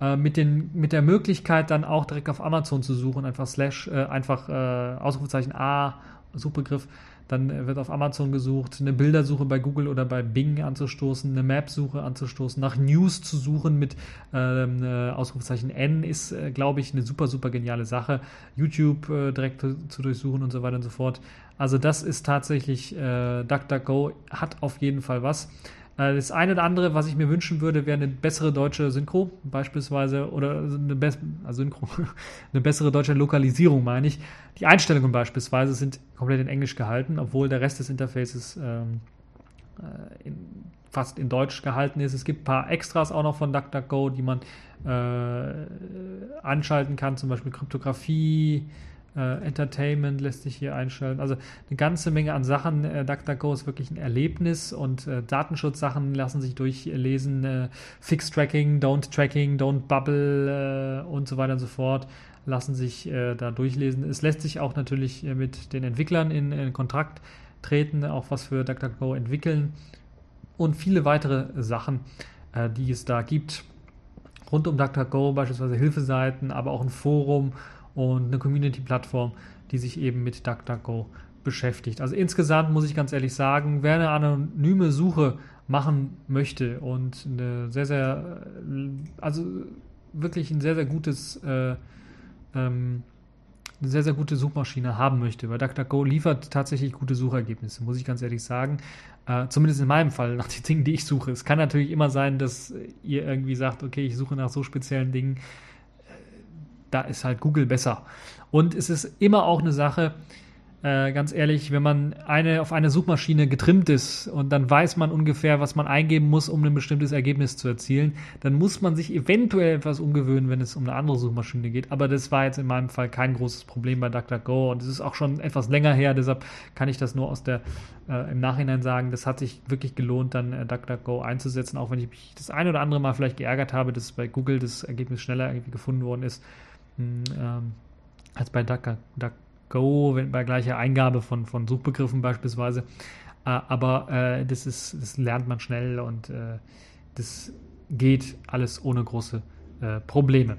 Äh, mit, den, mit der Möglichkeit dann auch direkt auf Amazon zu suchen, einfach Slash, äh, einfach äh, Ausrufezeichen A, Suchbegriff dann wird auf Amazon gesucht, eine Bildersuche bei Google oder bei Bing anzustoßen, eine Map-Suche anzustoßen, nach News zu suchen mit ähm, äh, Ausrufezeichen N ist, äh, glaube ich, eine super, super geniale Sache. YouTube äh, direkt zu, zu, durchsuchen und so weiter und so fort. Also das ist tatsächlich, äh, DuckDuckGo hat auf jeden Fall was. Äh, das eine oder andere, was ich mir wünschen würde, wäre eine bessere deutsche Synchro, beispielsweise, oder eine, Be also Synchro, eine bessere deutsche Lokalisierung, meine ich. Die Einstellungen beispielsweise sind komplett in Englisch gehalten, obwohl der Rest des Interfaces ähm, äh, in, fast in Deutsch gehalten ist. Es gibt ein paar Extras auch noch von DuckDuckGo, die man äh, anschalten kann, zum Beispiel Kryptographie, äh, Entertainment lässt sich hier einstellen. Also eine ganze Menge an Sachen. Äh, DuckDuckGo ist wirklich ein Erlebnis und äh, Datenschutzsachen lassen sich durchlesen. Äh, Fix Tracking, Don't Tracking, Don't Bubble äh, und so weiter und so fort lassen sich äh, da durchlesen. Es lässt sich auch natürlich äh, mit den Entwicklern in, in Kontakt treten, auch was für DuckDuckGo entwickeln und viele weitere Sachen, die es da gibt. Rund um DuckDuckGo beispielsweise Hilfeseiten, aber auch ein Forum und eine Community-Plattform, die sich eben mit DuckDuckGo beschäftigt. Also insgesamt muss ich ganz ehrlich sagen, wer eine anonyme Suche machen möchte und eine sehr, sehr, also wirklich ein sehr, sehr gutes, äh, ähm, eine sehr, sehr gute Suchmaschine haben möchte, weil DuckDuckGo liefert tatsächlich gute Suchergebnisse, muss ich ganz ehrlich sagen. Äh, zumindest in meinem Fall, nach den Dingen, die ich suche. Es kann natürlich immer sein, dass ihr irgendwie sagt, okay, ich suche nach so speziellen Dingen. Da ist halt Google besser. Und es ist immer auch eine Sache, äh, ganz ehrlich, wenn man eine, auf eine Suchmaschine getrimmt ist und dann weiß man ungefähr, was man eingeben muss, um ein bestimmtes Ergebnis zu erzielen, dann muss man sich eventuell etwas umgewöhnen, wenn es um eine andere Suchmaschine geht. Aber das war jetzt in meinem Fall kein großes Problem bei DuckDuckGo und es ist auch schon etwas länger her, deshalb kann ich das nur aus der äh, im Nachhinein sagen, das hat sich wirklich gelohnt, dann äh, DuckDuckGo einzusetzen, auch wenn ich mich das ein oder andere Mal vielleicht geärgert habe, dass bei Google das Ergebnis schneller irgendwie gefunden worden ist. Hm, ähm, als bei DuckDuckGo. Go, wenn, bei gleicher Eingabe von, von Suchbegriffen beispielsweise. Äh, aber äh, das, ist, das lernt man schnell und äh, das geht alles ohne große äh, Probleme.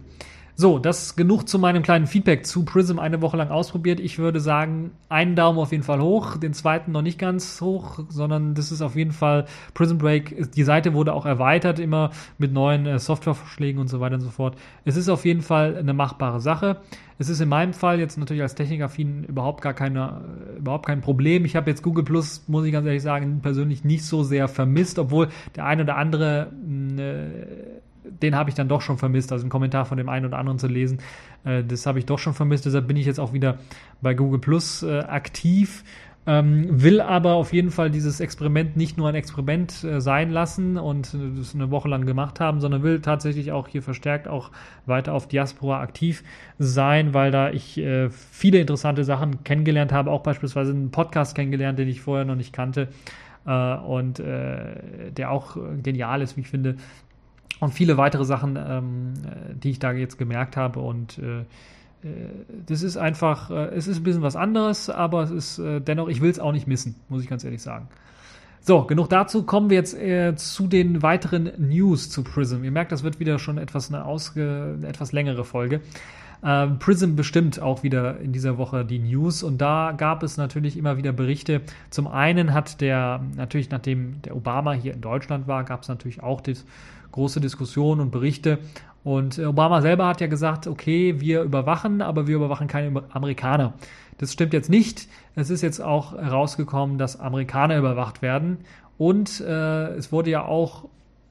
So, das genug zu meinem kleinen Feedback zu Prism eine Woche lang ausprobiert. Ich würde sagen, einen Daumen auf jeden Fall hoch, den zweiten noch nicht ganz hoch, sondern das ist auf jeden Fall Prism Break. Die Seite wurde auch erweitert, immer mit neuen äh, Softwarevorschlägen und so weiter und so fort. Es ist auf jeden Fall eine machbare Sache. Es ist in meinem Fall jetzt natürlich als Technikaffin überhaupt gar keine, äh, überhaupt kein Problem. Ich habe jetzt Google Plus, muss ich ganz ehrlich sagen, persönlich nicht so sehr vermisst, obwohl der ein oder andere äh, den habe ich dann doch schon vermisst, also einen Kommentar von dem einen oder anderen zu lesen. Äh, das habe ich doch schon vermisst, deshalb bin ich jetzt auch wieder bei Google Plus äh, aktiv. Ähm, will aber auf jeden Fall dieses Experiment nicht nur ein Experiment äh, sein lassen und äh, das eine Woche lang gemacht haben, sondern will tatsächlich auch hier verstärkt auch weiter auf Diaspora aktiv sein, weil da ich äh, viele interessante Sachen kennengelernt habe, auch beispielsweise einen Podcast kennengelernt, den ich vorher noch nicht kannte äh, und äh, der auch genial ist, wie ich finde, und viele weitere Sachen, ähm, die ich da jetzt gemerkt habe. Und äh, äh, das ist einfach, äh, es ist ein bisschen was anderes, aber es ist äh, dennoch, ich will es auch nicht missen, muss ich ganz ehrlich sagen. So, genug dazu. Kommen wir jetzt äh, zu den weiteren News zu Prism. Ihr merkt, das wird wieder schon etwas eine, ausge, eine etwas längere Folge. Ähm, Prism bestimmt auch wieder in dieser Woche die News und da gab es natürlich immer wieder Berichte. Zum einen hat der, natürlich nachdem der Obama hier in Deutschland war, gab es natürlich auch das große Diskussionen und Berichte. Und äh, Obama selber hat ja gesagt, okay, wir überwachen, aber wir überwachen keine Amerikaner. Das stimmt jetzt nicht. Es ist jetzt auch herausgekommen, dass Amerikaner überwacht werden. Und äh, es wurde ja auch,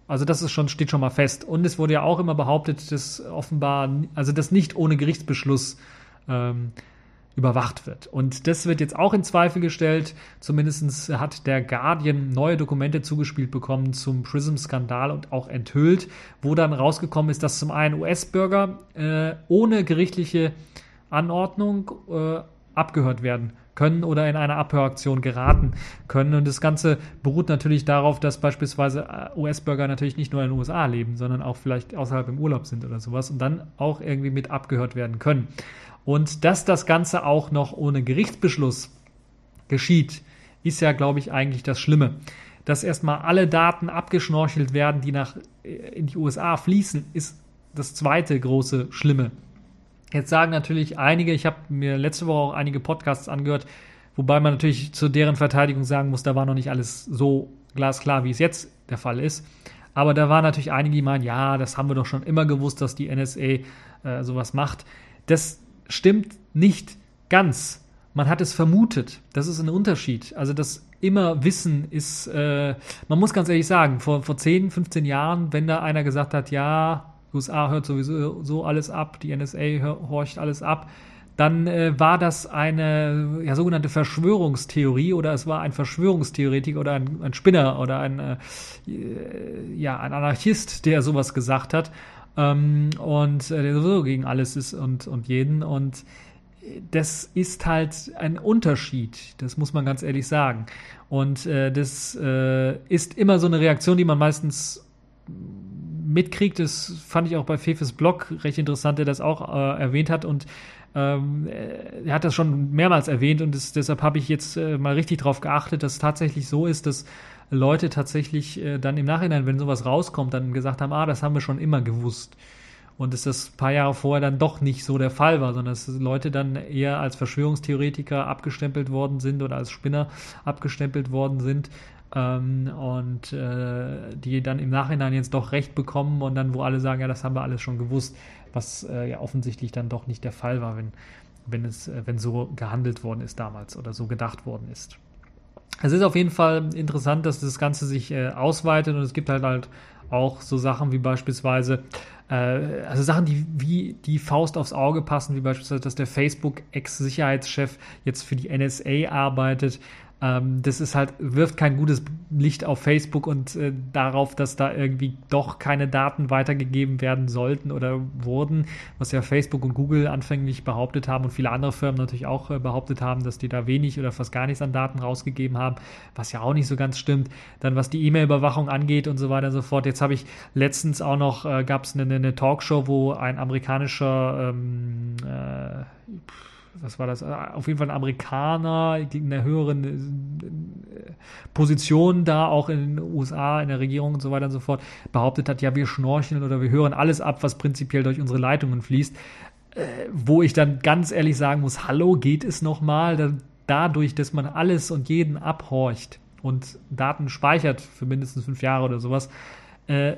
also das ist schon, steht schon mal fest. Und es wurde ja auch immer behauptet, dass offenbar, also das nicht ohne Gerichtsbeschluss ähm, überwacht wird. Und das wird jetzt auch in Zweifel gestellt. Zumindest hat der Guardian neue Dokumente zugespielt bekommen zum Prism-Skandal und auch enthüllt, wo dann rausgekommen ist, dass zum einen US-Bürger äh, ohne gerichtliche Anordnung äh, abgehört werden können oder in eine Abhöraktion geraten können. Und das Ganze beruht natürlich darauf, dass beispielsweise äh, US-Bürger natürlich nicht nur in den USA leben, sondern auch vielleicht außerhalb im Urlaub sind oder sowas und dann auch irgendwie mit abgehört werden können. Und dass das Ganze auch noch ohne Gerichtsbeschluss geschieht, ist ja, glaube ich, eigentlich das Schlimme. Dass erstmal alle Daten abgeschnorchelt werden, die nach äh, in die USA fließen, ist das zweite große Schlimme. Jetzt sagen natürlich einige, ich habe mir letzte Woche auch einige Podcasts angehört, wobei man natürlich zu deren Verteidigung sagen muss, da war noch nicht alles so glasklar, wie es jetzt der Fall ist. Aber da waren natürlich einige, die meinen, ja, das haben wir doch schon immer gewusst, dass die NSA äh, sowas macht. Das stimmt nicht ganz. Man hat es vermutet. Das ist ein Unterschied. Also das immer Wissen ist, äh, man muss ganz ehrlich sagen, vor, vor 10, 15 Jahren, wenn da einer gesagt hat, ja, USA hört sowieso so alles ab, die NSA horcht alles ab, dann äh, war das eine ja, sogenannte Verschwörungstheorie oder es war ein Verschwörungstheoretiker oder ein, ein Spinner oder ein, äh, ja, ein Anarchist, der sowas gesagt hat ähm, und äh, der sowieso gegen alles ist und, und jeden. Und das ist halt ein Unterschied, das muss man ganz ehrlich sagen. Und äh, das äh, ist immer so eine Reaktion, die man meistens mitkriegt. Das fand ich auch bei Fefes Blog recht interessant, der das auch äh, erwähnt hat. Und ähm, er hat das schon mehrmals erwähnt und das, deshalb habe ich jetzt äh, mal richtig darauf geachtet, dass es tatsächlich so ist, dass Leute tatsächlich äh, dann im Nachhinein, wenn sowas rauskommt, dann gesagt haben, ah, das haben wir schon immer gewusst. Und dass das ein paar Jahre vorher dann doch nicht so der Fall war, sondern dass Leute dann eher als Verschwörungstheoretiker abgestempelt worden sind oder als Spinner abgestempelt worden sind, ähm, und äh, die dann im Nachhinein jetzt doch recht bekommen und dann, wo alle sagen, ja, das haben wir alles schon gewusst, was äh, ja offensichtlich dann doch nicht der Fall war, wenn, wenn es, äh, wenn so gehandelt worden ist damals oder so gedacht worden ist. Es ist auf jeden Fall interessant, dass das Ganze sich äh, ausweitet und es gibt halt halt auch so Sachen wie beispielsweise, äh, also Sachen, die wie die Faust aufs Auge passen, wie beispielsweise, dass der Facebook-Ex-Sicherheitschef jetzt für die NSA arbeitet ähm, das ist halt, wirft kein gutes Licht auf Facebook und äh, darauf, dass da irgendwie doch keine Daten weitergegeben werden sollten oder wurden, was ja Facebook und Google anfänglich behauptet haben und viele andere Firmen natürlich auch äh, behauptet haben, dass die da wenig oder fast gar nichts an Daten rausgegeben haben, was ja auch nicht so ganz stimmt. Dann was die E-Mail-Überwachung angeht und so weiter und so fort. Jetzt habe ich letztens auch noch, äh, gab es eine, eine, Talkshow, wo ein amerikanischer ähm, äh, was war das? Auf jeden Fall ein Amerikaner in einer höheren äh, Position da, auch in den USA, in der Regierung und so weiter und so fort, behauptet hat, ja, wir schnorcheln oder wir hören alles ab, was prinzipiell durch unsere Leitungen fließt. Äh, wo ich dann ganz ehrlich sagen muss, hallo, geht es nochmal? Da, dadurch, dass man alles und jeden abhorcht und Daten speichert für mindestens fünf Jahre oder sowas, äh,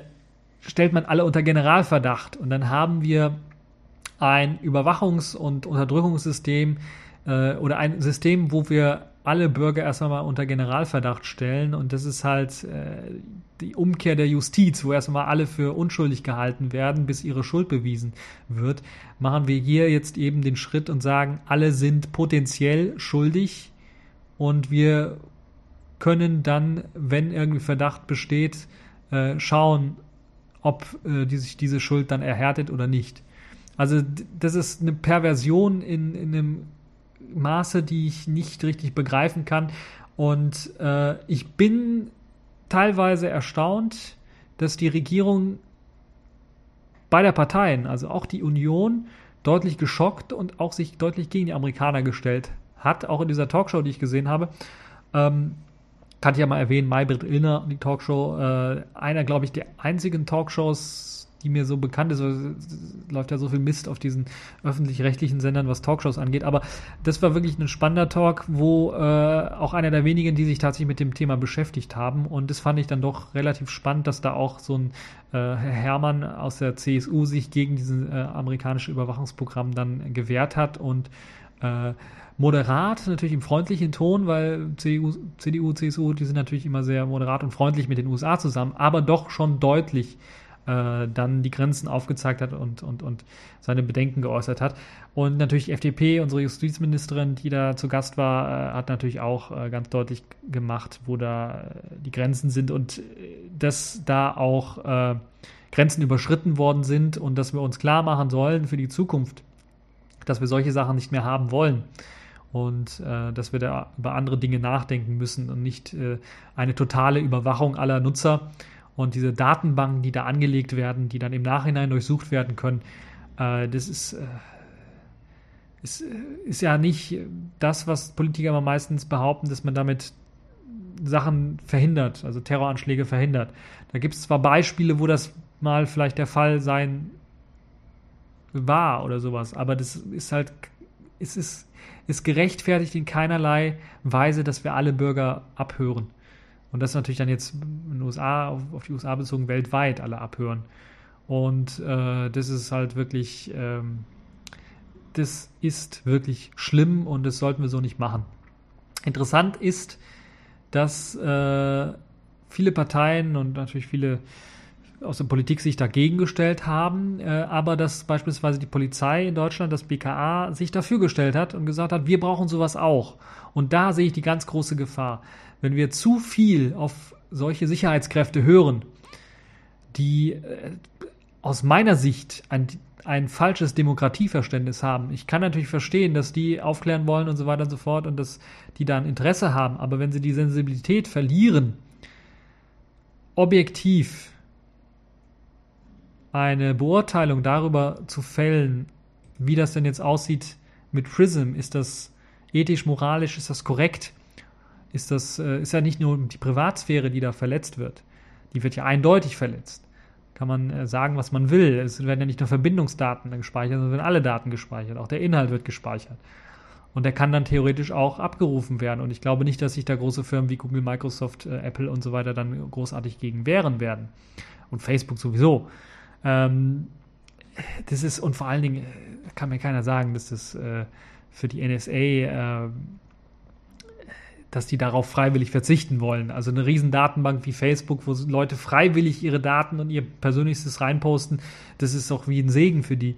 stellt man alle unter Generalverdacht. Und dann haben wir ein Überwachungs- und Unterdrückungssystem äh, oder ein System, wo wir alle Bürger erst einmal unter Generalverdacht stellen. Und das ist halt äh, die Umkehr der Justiz, wo erstmal alle für unschuldig gehalten werden, bis ihre Schuld bewiesen wird, machen wir hier jetzt eben den Schritt und sagen, alle sind potenziell schuldig. Und wir können dann, wenn irgendwie Verdacht besteht, äh, schauen, ob äh, die sich diese Schuld dann erhärtet oder nicht. Also das ist eine Perversion in, in einem Maße, die ich nicht richtig begreifen kann. Und äh, ich bin teilweise erstaunt, dass die Regierung beider Parteien, also auch die Union, deutlich geschockt und auch sich deutlich gegen die Amerikaner gestellt hat. Auch in dieser Talkshow, die ich gesehen habe. Ähm, kann ich ja mal erwähnen, Maybrit Illner, die Talkshow, äh, einer, glaube ich, der einzigen Talkshows die mir so bekannt ist. Es läuft ja so viel Mist auf diesen öffentlich-rechtlichen Sendern, was Talkshows angeht. Aber das war wirklich ein spannender Talk, wo äh, auch einer der wenigen, die sich tatsächlich mit dem Thema beschäftigt haben. Und das fand ich dann doch relativ spannend, dass da auch so ein äh, Hermann aus der CSU sich gegen dieses äh, amerikanische Überwachungsprogramm dann gewehrt hat und äh, moderat, natürlich im freundlichen Ton, weil CDU, CDU, CSU, die sind natürlich immer sehr moderat und freundlich mit den USA zusammen, aber doch schon deutlich äh, dann die Grenzen aufgezeigt hat und, und, und seine Bedenken geäußert hat. Und natürlich die FDP, unsere Justizministerin, die da zu Gast war, äh, hat natürlich auch äh, ganz deutlich gemacht, wo da äh, die Grenzen sind und äh, dass da auch äh, Grenzen überschritten worden sind und dass wir uns klar machen sollen für die Zukunft, dass wir solche Sachen nicht mehr haben wollen und äh, dass wir da über andere Dinge nachdenken müssen und nicht äh, eine totale Überwachung aller Nutzer und diese Datenbanken, die da angelegt werden, die dann im Nachhinein durchsucht werden können, äh, das ist, äh, ist, äh, ist ja nicht das, was Politiker immer meistens behaupten, dass man damit Sachen verhindert, also Terroranschläge verhindert. Da gibt es zwar Beispiele, wo das mal vielleicht der Fall sein war oder sowas, aber das ist halt, es ist, ist gerechtfertigt in keinerlei Weise, dass wir alle Bürger abhören. Und das natürlich dann jetzt in den USA, auf, auf die USA bezogen, weltweit alle abhören. Und äh, das ist halt wirklich, ähm, das ist wirklich schlimm und das sollten wir so nicht machen. Interessant ist, dass äh, viele Parteien und natürlich viele aus der Politik sich dagegen gestellt haben, äh, aber dass beispielsweise die Polizei in Deutschland, das BKA, sich dafür gestellt hat und gesagt hat, wir brauchen sowas auch. Und da sehe ich die ganz große Gefahr. Wenn wir zu viel auf solche Sicherheitskräfte hören, die äh, aus meiner Sicht ein, ein falsches Demokratieverständnis haben. Ich kann natürlich verstehen, dass die aufklären wollen und so weiter und so fort und dass die da ein Interesse haben, aber wenn sie die Sensibilität verlieren, objektiv eine Beurteilung darüber zu fällen, wie das denn jetzt aussieht mit Prism, ist das ethisch, moralisch, ist das korrekt? Ist das, äh, ist ja nicht nur die Privatsphäre, die da verletzt wird. Die wird ja eindeutig verletzt. Kann man äh, sagen, was man will. Es werden ja nicht nur Verbindungsdaten gespeichert, sondern werden alle Daten gespeichert. Auch der Inhalt wird gespeichert. Und der kann dann theoretisch auch abgerufen werden. Und ich glaube nicht, dass sich da große Firmen wie Google, Microsoft, äh, Apple und so weiter dann großartig gegen wehren werden. Und Facebook sowieso. Ähm, das ist, und vor allen Dingen kann mir keiner sagen, dass das für die NSA, dass die darauf freiwillig verzichten wollen. Also eine riesen Datenbank wie Facebook, wo Leute freiwillig ihre Daten und ihr Persönlichstes reinposten, das ist auch wie ein Segen für die.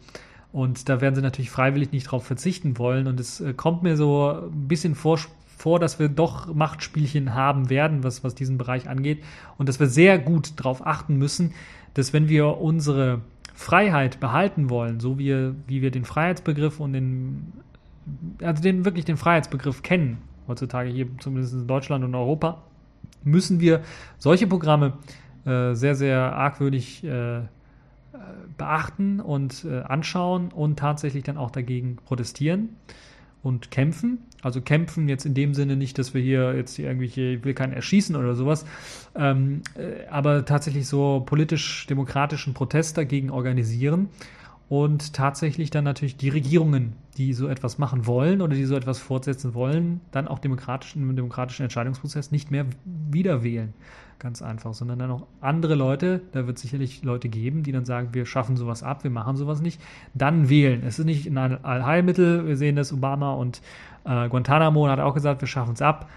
Und da werden sie natürlich freiwillig nicht drauf verzichten wollen. Und es äh, kommt mir so ein bisschen vor, vor, dass wir doch Machtspielchen haben werden, was, was diesen Bereich angeht. Und dass wir sehr gut darauf achten müssen, dass wenn wir unsere Freiheit behalten wollen, so wie, wie wir den Freiheitsbegriff und den, also den wirklich den Freiheitsbegriff kennen, heutzutage hier zumindest in Deutschland und Europa, müssen wir solche Programme äh, sehr, sehr argwöhnig äh, beachten und äh, anschauen und tatsächlich dann auch dagegen protestieren und kämpfen. Also kämpfen jetzt in dem Sinne nicht, dass wir hier jetzt hier irgendwelche, ich will keinen erschießen oder sowas, ähm, äh, aber tatsächlich so politisch-demokratischen Protest dagegen organisieren und tatsächlich dann natürlich die Regierungen, die so etwas machen wollen oder die so etwas fortsetzen wollen, dann auch demokratischen, im demokratischen Entscheidungsprozess nicht mehr wieder wählen. Ganz einfach, sondern dann auch andere Leute, da wird sicherlich Leute geben, die dann sagen, wir schaffen sowas ab, wir machen sowas nicht, dann wählen. Es ist nicht ein Allheilmittel, wir sehen das, Obama und äh, Guantanamo hat auch gesagt, wir schaffen es ab,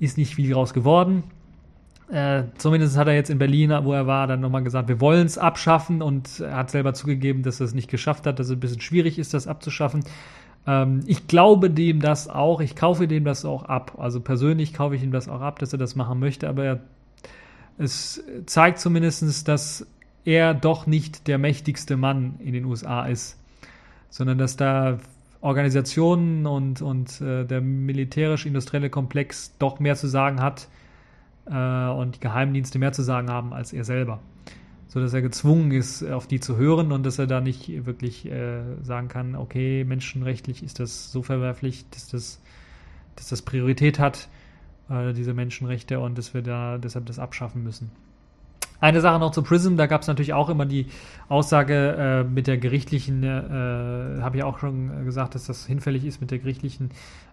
ist nicht viel raus geworden. Äh, zumindest hat er jetzt in Berlin, wo er war, dann nochmal gesagt, wir wollen es abschaffen und er hat selber zugegeben, dass er es nicht geschafft hat, dass es ein bisschen schwierig ist, das abzuschaffen. Ähm, ich glaube dem das auch, ich kaufe dem das auch ab. Also persönlich kaufe ich ihm das auch ab, dass er das machen möchte, aber er es zeigt zumindest, dass er doch nicht der mächtigste Mann in den USA ist, sondern dass da Organisationen und, und äh, der militärisch-industrielle Komplex doch mehr zu sagen hat äh, und die Geheimdienste mehr zu sagen haben als er selber. So dass er gezwungen ist, auf die zu hören und dass er da nicht wirklich äh, sagen kann, okay, menschenrechtlich ist das so verwerflich, dass das, dass das Priorität hat äh, diese Menschenrechte und dass wir da deshalb das abschaffen müssen. Eine Sache noch zu Prism, da gab es natürlich auch immer die Aussage äh, mit der gerichtlichen, äh, habe ich auch schon gesagt, dass das hinfällig ist mit der gerichtlichen,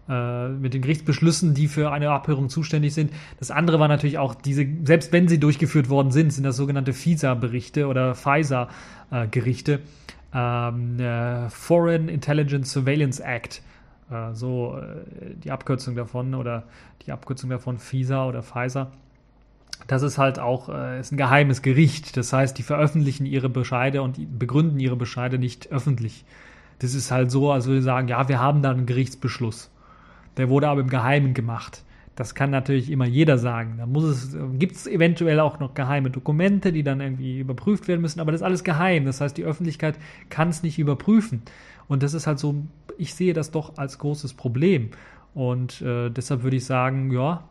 äh, mit den Gerichtsbeschlüssen, die für eine Abhörung zuständig sind. Das andere war natürlich auch diese, selbst wenn sie durchgeführt worden sind, sind das sogenannte FISA-Berichte oder FISA-Gerichte, ähm, äh, Foreign Intelligence Surveillance Act äh, so äh, die Abkürzung davon oder die Abkürzung davon FISA oder Pfizer. Das ist halt auch äh, ist ein geheimes Gericht. Das heißt, die veröffentlichen ihre Bescheide und begründen ihre Bescheide nicht öffentlich. Das ist halt so, als würde sagen, ja, wir haben da einen Gerichtsbeschluss. Der wurde aber im Geheimen gemacht. Das kann natürlich immer jeder sagen. Da muss es, gibt es eventuell auch noch geheime Dokumente, die dann irgendwie überprüft werden müssen, aber das ist alles geheim. Das heißt, die Öffentlichkeit kann es nicht überprüfen. Und das ist halt so, ich sehe das doch als großes Problem. Und äh, deshalb würde ich sagen, ja,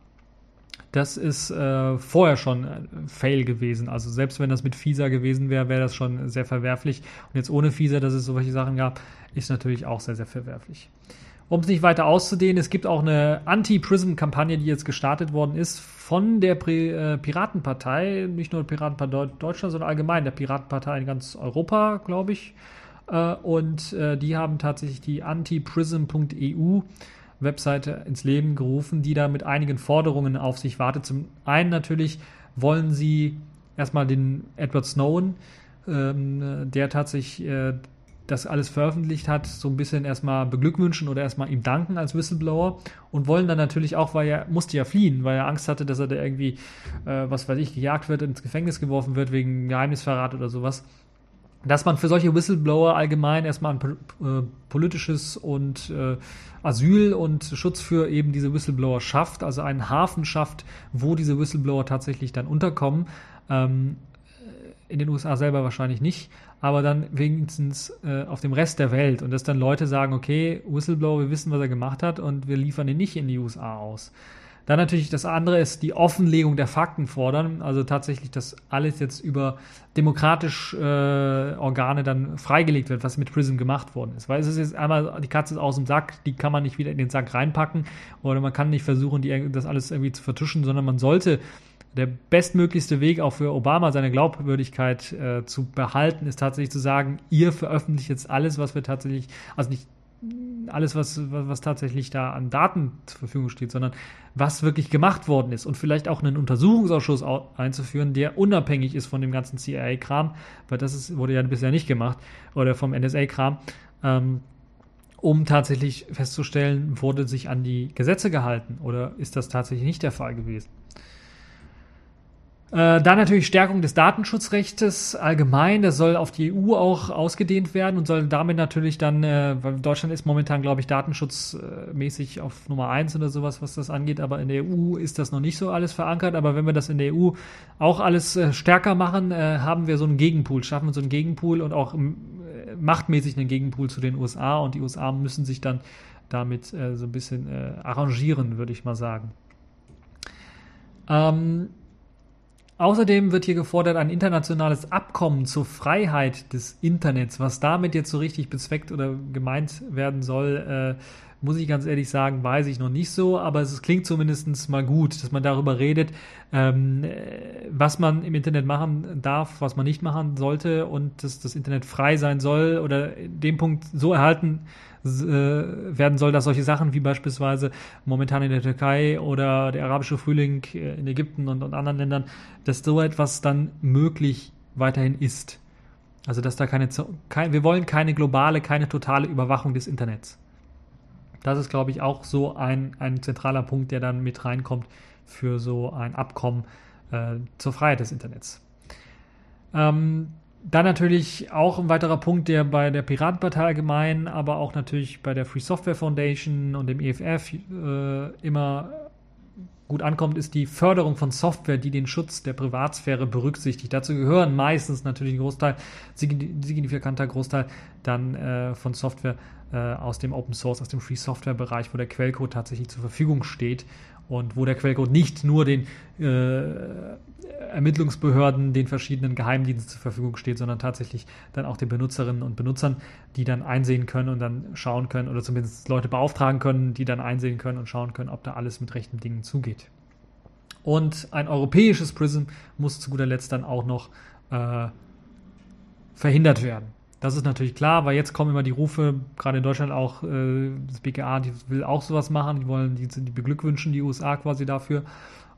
das ist äh, vorher schon ein Fail gewesen. Also selbst wenn das mit FISA gewesen wäre, wäre das schon sehr verwerflich. Und jetzt ohne FISA, dass es solche Sachen gab, ist natürlich auch sehr, sehr verwerflich. Um es nicht weiter auszudehnen, es gibt auch eine Anti-Prism-Kampagne, die jetzt gestartet worden ist von der äh, Piratenpartei, nicht nur Piratenpartei Deutschland, sondern allgemein der Piratenpartei in ganz Europa, glaube ich. Äh, und äh, die haben tatsächlich die antiprism.eu Webseite ins Leben gerufen, die da mit einigen Forderungen auf sich wartet. Zum einen natürlich wollen sie erstmal den Edward Snowden, ähm, der tatsächlich äh, das alles veröffentlicht hat, so ein bisschen erstmal beglückwünschen oder erstmal ihm danken als Whistleblower und wollen dann natürlich auch, weil er musste ja fliehen, weil er Angst hatte, dass er da irgendwie, äh, was weiß ich, gejagt wird, ins Gefängnis geworfen wird wegen Geheimnisverrat oder sowas dass man für solche Whistleblower allgemein erstmal ein äh, politisches und äh, Asyl und Schutz für eben diese Whistleblower schafft, also einen Hafen schafft, wo diese Whistleblower tatsächlich dann unterkommen. Ähm, in den USA selber wahrscheinlich nicht, aber dann wenigstens äh, auf dem Rest der Welt und dass dann Leute sagen, okay, Whistleblower, wir wissen, was er gemacht hat und wir liefern ihn nicht in die USA aus. Dann natürlich das andere ist die Offenlegung der Fakten fordern, also tatsächlich, dass alles jetzt über demokratische äh, Organe dann freigelegt wird, was mit Prism gemacht worden ist. Weil es ist jetzt einmal, die Katze ist aus dem Sack, die kann man nicht wieder in den Sack reinpacken oder man kann nicht versuchen, die, das alles irgendwie zu vertuschen, sondern man sollte der bestmöglichste Weg auch für Obama seine Glaubwürdigkeit äh, zu behalten, ist tatsächlich zu sagen, ihr veröffentlicht jetzt alles, was wir tatsächlich, also nicht alles, was, was tatsächlich da an Daten zur Verfügung steht, sondern was wirklich gemacht worden ist und vielleicht auch einen Untersuchungsausschuss einzuführen, der unabhängig ist von dem ganzen CIA-Kram, weil das ist, wurde ja bisher nicht gemacht, oder vom NSA-Kram, ähm, um tatsächlich festzustellen, wurde sich an die Gesetze gehalten oder ist das tatsächlich nicht der Fall gewesen. Äh, dann natürlich Stärkung des Datenschutzrechts allgemein. Das soll auf die EU auch ausgedehnt werden und soll damit natürlich dann, äh, weil Deutschland ist momentan, glaube ich, datenschutzmäßig auf Nummer eins oder sowas, was das angeht. Aber in der EU ist das noch nicht so alles verankert. Aber wenn wir das in der EU auch alles äh, stärker machen, haben wir so einen Gegenpool, schaffen wir so einen Gegenpool und auch machtmäßig einen Gegenpool zu den USA. Und die USA müssen sich dann damit so ein bisschen arrangieren, würde ich mal sagen. Ähm, Außerdem wird hier gefordert ein internationales Abkommen zur Freiheit des Internets. Was damit jetzt so richtig bezweckt oder gemeint werden soll, äh, muss ich ganz ehrlich sagen, weiß ich noch nicht so, aber es klingt zumindest mal gut, dass man darüber redet, ähm, was man im Internet machen darf, was man nicht machen sollte und dass das Internet frei sein soll oder dem Punkt so erhalten werden soll, dass solche Sachen wie beispielsweise momentan in der Türkei oder der arabische Frühling äh, in Ägypten und, und anderen Ländern, dass so etwas dann möglich weiterhin ist. Also dass da keine, kein, wir wollen keine globale, keine totale Überwachung des Internets. Das ist, glaube ich, auch so ein, ein zentraler Punkt, der dann mit reinkommt für so ein Abkommen äh, zur Freiheit des Internets. Ähm, dann natürlich auch ein weiterer Punkt, der bei der Piratenpartei allgemein, aber auch natürlich bei der Free Software Foundation und dem EFF äh, immer gut ankommt, ist die Förderung von Software, die den Schutz der Privatsphäre berücksichtigt. Dazu gehören meistens natürlich ein Großteil, signifikanter Großteil dann äh, von Software äh, aus dem Open Source, aus dem Free Software Bereich, wo der Quellcode tatsächlich zur Verfügung steht und wo der Quellcode nicht nur den äh, Ermittlungsbehörden, den verschiedenen Geheimdiensten zur Verfügung steht, sondern tatsächlich dann auch den Benutzerinnen und Benutzern, die dann einsehen können und dann schauen können oder zumindest Leute beauftragen können, die dann einsehen können und schauen können, ob da alles mit rechten Dingen zugeht. Und ein europäisches Prism muss zu guter Letzt dann auch noch äh, verhindert werden. Das ist natürlich klar, weil jetzt kommen immer die Rufe, gerade in Deutschland auch, äh, das BKA, die will auch sowas machen, die wollen, die, die beglückwünschen die USA quasi dafür.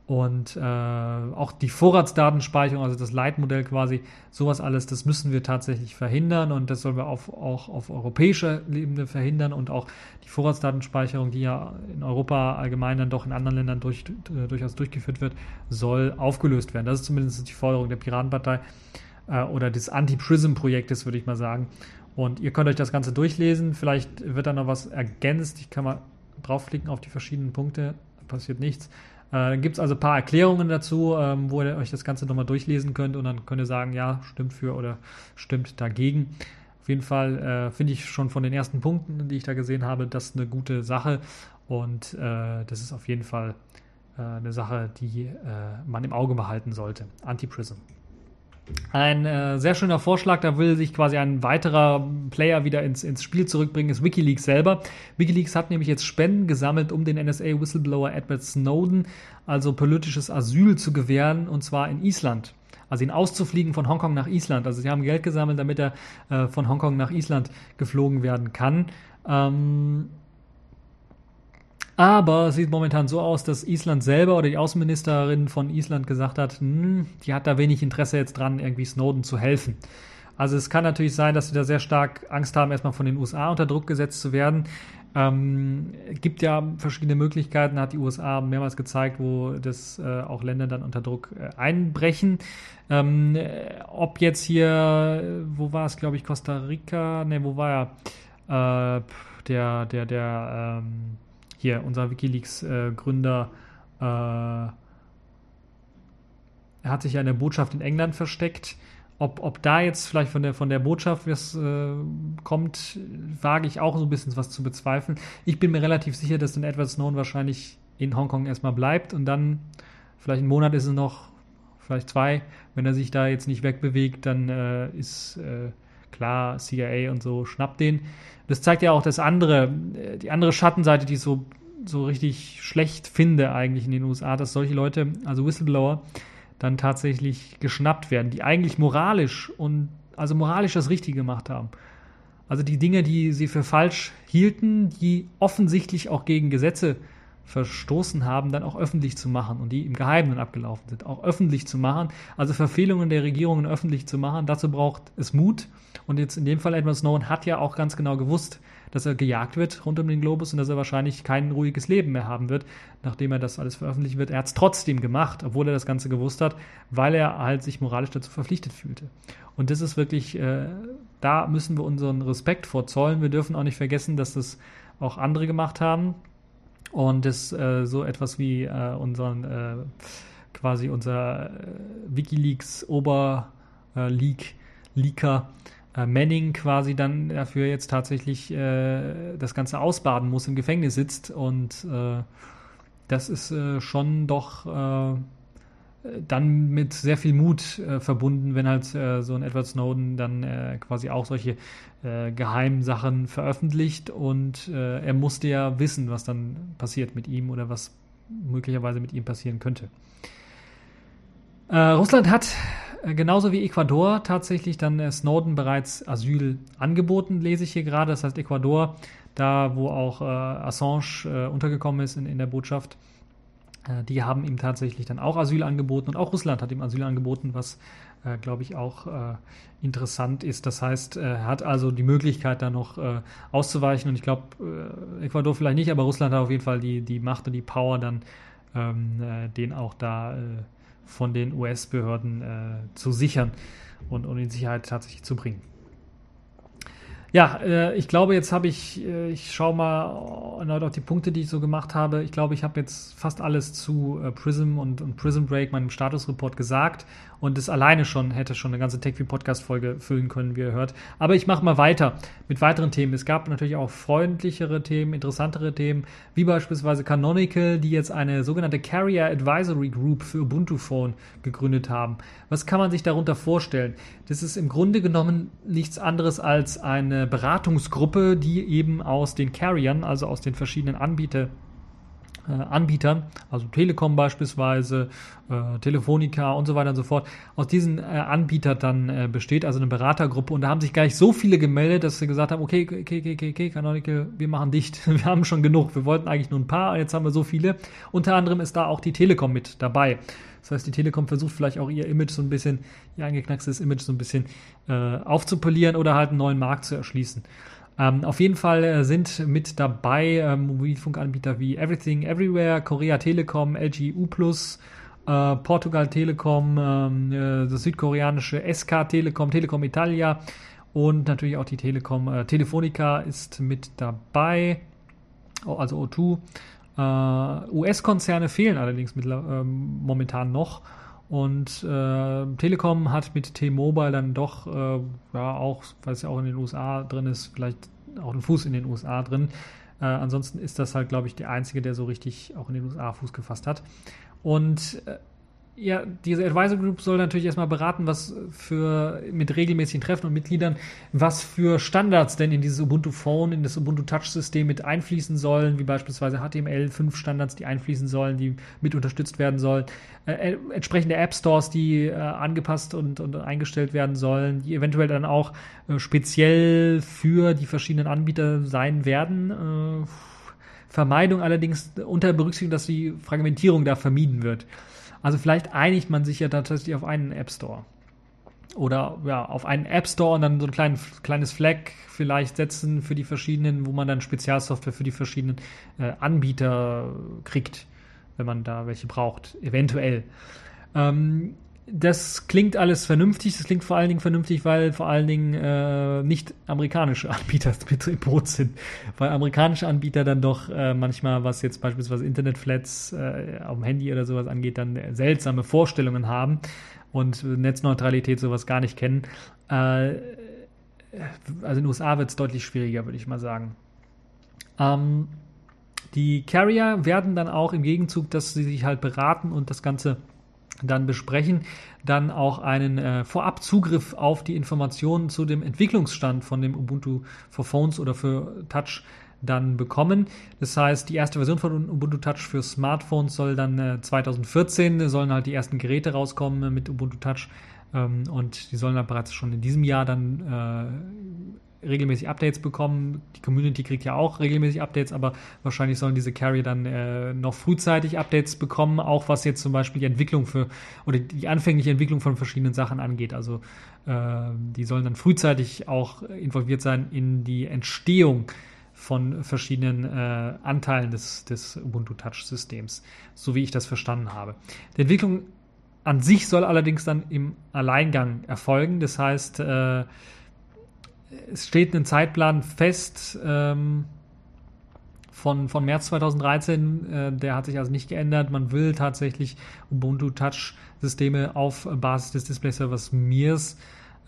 Und äh, auch die Vorratsdatenspeicherung, also das Leitmodell quasi, sowas alles, das müssen wir tatsächlich verhindern und das sollen wir auf, auch auf europäischer Ebene verhindern und auch die Vorratsdatenspeicherung, die ja in Europa allgemein dann doch in anderen Ländern durch, äh, durchaus durchgeführt wird, soll aufgelöst werden. Das ist zumindest die Forderung der Piratenpartei äh, oder des Anti-Prism-Projektes, würde ich mal sagen. Und ihr könnt euch das Ganze durchlesen. Vielleicht wird da noch was ergänzt. Ich kann mal draufklicken auf die verschiedenen Punkte. Passiert nichts. Äh, dann gibt es also ein paar Erklärungen dazu, ähm, wo ihr euch das Ganze nochmal durchlesen könnt und dann könnt ihr sagen, ja, stimmt für oder stimmt dagegen. Auf jeden Fall äh, finde ich schon von den ersten Punkten, die ich da gesehen habe, das eine gute Sache und äh, das ist auf jeden Fall äh, eine Sache, die äh, man im Auge behalten sollte. Anti-Prism. Ein äh, sehr schöner Vorschlag, da will sich quasi ein weiterer Player wieder ins, ins Spiel zurückbringen, ist Wikileaks selber. Wikileaks hat nämlich jetzt Spenden gesammelt, um den NSA-Whistleblower Edward Snowden, also politisches Asyl zu gewähren, und zwar in Island. Also ihn auszufliegen von Hongkong nach Island. Also sie haben Geld gesammelt, damit er äh, von Hongkong nach Island geflogen werden kann. Ähm, aber es sieht momentan so aus, dass Island selber oder die Außenministerin von Island gesagt hat, hm, die hat da wenig Interesse jetzt dran, irgendwie Snowden zu helfen. Also es kann natürlich sein, dass sie da sehr stark Angst haben, erstmal von den USA unter Druck gesetzt zu werden. Ähm, gibt ja verschiedene Möglichkeiten, hat die USA mehrmals gezeigt, wo das äh, auch Länder dann unter Druck äh, einbrechen. Ähm, ob jetzt hier, wo war es, glaube ich, Costa Rica, ne, wo war er? Äh, der, der, der, ähm, hier, unser Wikileaks-Gründer, äh, er hat sich ja in der Botschaft in England versteckt. Ob, ob da jetzt vielleicht von der, von der Botschaft was äh, kommt, wage ich auch so ein bisschen was zu bezweifeln. Ich bin mir relativ sicher, dass dann Edward Snowden wahrscheinlich in Hongkong erstmal bleibt und dann, vielleicht ein Monat ist es noch, vielleicht zwei, wenn er sich da jetzt nicht wegbewegt, dann äh, ist äh, klar, CIA und so schnappt den. Das zeigt ja auch das andere, äh, die andere Schattenseite, die ich so, so richtig schlecht finde eigentlich in den USA, dass solche Leute, also Whistleblower, dann tatsächlich geschnappt werden, die eigentlich moralisch und also moralisch das Richtige gemacht haben. Also die Dinge, die sie für falsch hielten, die offensichtlich auch gegen Gesetze verstoßen haben, dann auch öffentlich zu machen und die im Geheimen abgelaufen sind, auch öffentlich zu machen. Also Verfehlungen der Regierungen öffentlich zu machen. Dazu braucht es Mut. Und jetzt in dem Fall Edward Snowden hat ja auch ganz genau gewusst, dass er gejagt wird rund um den Globus und dass er wahrscheinlich kein ruhiges Leben mehr haben wird, nachdem er das alles veröffentlicht wird. Er hat es trotzdem gemacht, obwohl er das Ganze gewusst hat, weil er halt sich moralisch dazu verpflichtet fühlte. Und das ist wirklich, äh, da müssen wir unseren Respekt vorzollen. Wir dürfen auch nicht vergessen, dass das auch andere gemacht haben und das äh, so etwas wie äh, unseren äh, quasi unser äh, WikiLeaks Oberleak Leaker äh, Manning quasi dann dafür jetzt tatsächlich äh, das Ganze ausbaden muss, im Gefängnis sitzt. Und äh, das ist äh, schon doch äh, dann mit sehr viel Mut äh, verbunden, wenn halt äh, so ein Edward Snowden dann äh, quasi auch solche äh, geheimen Sachen veröffentlicht und äh, er musste ja wissen, was dann passiert mit ihm oder was möglicherweise mit ihm passieren könnte. Äh, Russland hat äh, genauso wie Ecuador tatsächlich dann Snowden bereits Asyl angeboten, lese ich hier gerade. Das heißt Ecuador, da wo auch Assange untergekommen ist in, in der Botschaft, die haben ihm tatsächlich dann auch Asyl angeboten und auch Russland hat ihm Asyl angeboten, was äh, glaube ich, auch äh, interessant ist. Das heißt, er hat also die Möglichkeit, da noch äh, auszuweichen. Und ich glaube, Ecuador vielleicht nicht, aber Russland hat auf jeden Fall die, die Macht und die Power, dann ähm, den auch da von den US-Behörden zu sichern und, und in Sicherheit tatsächlich zu bringen. Ja, äh, ich glaube, jetzt habe ich, äh, ich schaue mal erneut auf die Punkte, die ich so gemacht habe. Ich glaube, ich habe jetzt fast alles zu äh, Prism und, und Prism Break, meinem Statusreport gesagt. Und das alleine schon hätte schon eine ganze TechView-Podcast-Folge füllen können, wie ihr hört. Aber ich mache mal weiter mit weiteren Themen. Es gab natürlich auch freundlichere Themen, interessantere Themen, wie beispielsweise Canonical, die jetzt eine sogenannte Carrier Advisory Group für Ubuntu Phone gegründet haben. Was kann man sich darunter vorstellen? Das ist im Grunde genommen nichts anderes als eine Beratungsgruppe, die eben aus den Carriern, also aus den verschiedenen Anbietern, Anbietern, also Telekom beispielsweise, äh, Telefonica und so weiter und so fort, aus diesen äh, Anbietern dann äh, besteht, also eine Beratergruppe. Und da haben sich gleich so viele gemeldet, dass sie gesagt haben, okay, okay, okay, okay, okay Canonical, wir machen dicht. Wir haben schon genug. Wir wollten eigentlich nur ein paar, jetzt haben wir so viele. Unter anderem ist da auch die Telekom mit dabei. Das heißt, die Telekom versucht vielleicht auch ihr Image so ein bisschen, ihr eingeknackstes Image so ein bisschen äh, aufzupolieren oder halt einen neuen Markt zu erschließen. Ähm, auf jeden Fall äh, sind mit dabei ähm, Mobilfunkanbieter wie Everything Everywhere, Korea Telekom, LG U+, äh, Portugal Telekom, ähm, äh, das südkoreanische SK Telekom, Telekom Italia und natürlich auch die Telekom äh, Telefonica ist mit dabei, oh, also O2. Äh, US-Konzerne fehlen allerdings mit, ähm, momentan noch. Und äh, Telekom hat mit T-Mobile dann doch, äh, ja, auch, weil es ja auch in den USA drin ist, vielleicht auch einen Fuß in den USA drin. Äh, ansonsten ist das halt, glaube ich, der einzige, der so richtig auch in den USA Fuß gefasst hat. Und äh, ja, diese Advisor Group soll natürlich erstmal beraten, was für mit regelmäßigen Treffen und Mitgliedern, was für Standards denn in dieses Ubuntu Phone, in das Ubuntu Touch System mit einfließen sollen, wie beispielsweise HTML5 Standards, die einfließen sollen, die mit unterstützt werden sollen, äh, entsprechende App Stores, die äh, angepasst und, und eingestellt werden sollen, die eventuell dann auch äh, speziell für die verschiedenen Anbieter sein werden. Äh, Vermeidung allerdings unter Berücksichtigung, dass die Fragmentierung da vermieden wird. Also vielleicht einigt man sich ja tatsächlich auf einen App Store. Oder ja, auf einen App Store und dann so ein klein, kleines Flag vielleicht setzen für die verschiedenen, wo man dann Spezialsoftware für die verschiedenen äh, Anbieter kriegt, wenn man da welche braucht, eventuell. Ähm, das klingt alles vernünftig. Das klingt vor allen Dingen vernünftig, weil vor allen Dingen äh, nicht amerikanische Anbieter mit im Boot sind. Weil amerikanische Anbieter dann doch äh, manchmal, was jetzt beispielsweise Internetflats äh, auf dem Handy oder sowas angeht, dann seltsame Vorstellungen haben und Netzneutralität sowas gar nicht kennen. Äh, also in den USA wird es deutlich schwieriger, würde ich mal sagen. Ähm, die Carrier werden dann auch im Gegenzug, dass sie sich halt beraten und das Ganze dann besprechen, dann auch einen äh, Vorabzugriff auf die Informationen zu dem Entwicklungsstand von dem Ubuntu for Phones oder für Touch dann bekommen. Das heißt, die erste Version von Ubuntu Touch für Smartphones soll dann äh, 2014, sollen halt die ersten Geräte rauskommen mit Ubuntu Touch ähm, und die sollen dann bereits schon in diesem Jahr dann regelmäßig Updates bekommen. Die Community kriegt ja auch regelmäßig Updates, aber wahrscheinlich sollen diese Carrier dann äh, noch frühzeitig Updates bekommen, auch was jetzt zum Beispiel die Entwicklung für oder die anfängliche Entwicklung von verschiedenen Sachen angeht. Also äh, die sollen dann frühzeitig auch involviert sein in die Entstehung von verschiedenen äh, Anteilen des, des Ubuntu Touch Systems, so wie ich das verstanden habe. Die Entwicklung an sich soll allerdings dann im Alleingang erfolgen. Das heißt, äh, es steht ein Zeitplan fest ähm, von, von März 2013. Äh, der hat sich also nicht geändert. Man will tatsächlich Ubuntu Touch Systeme auf Basis des Display Servers Mirs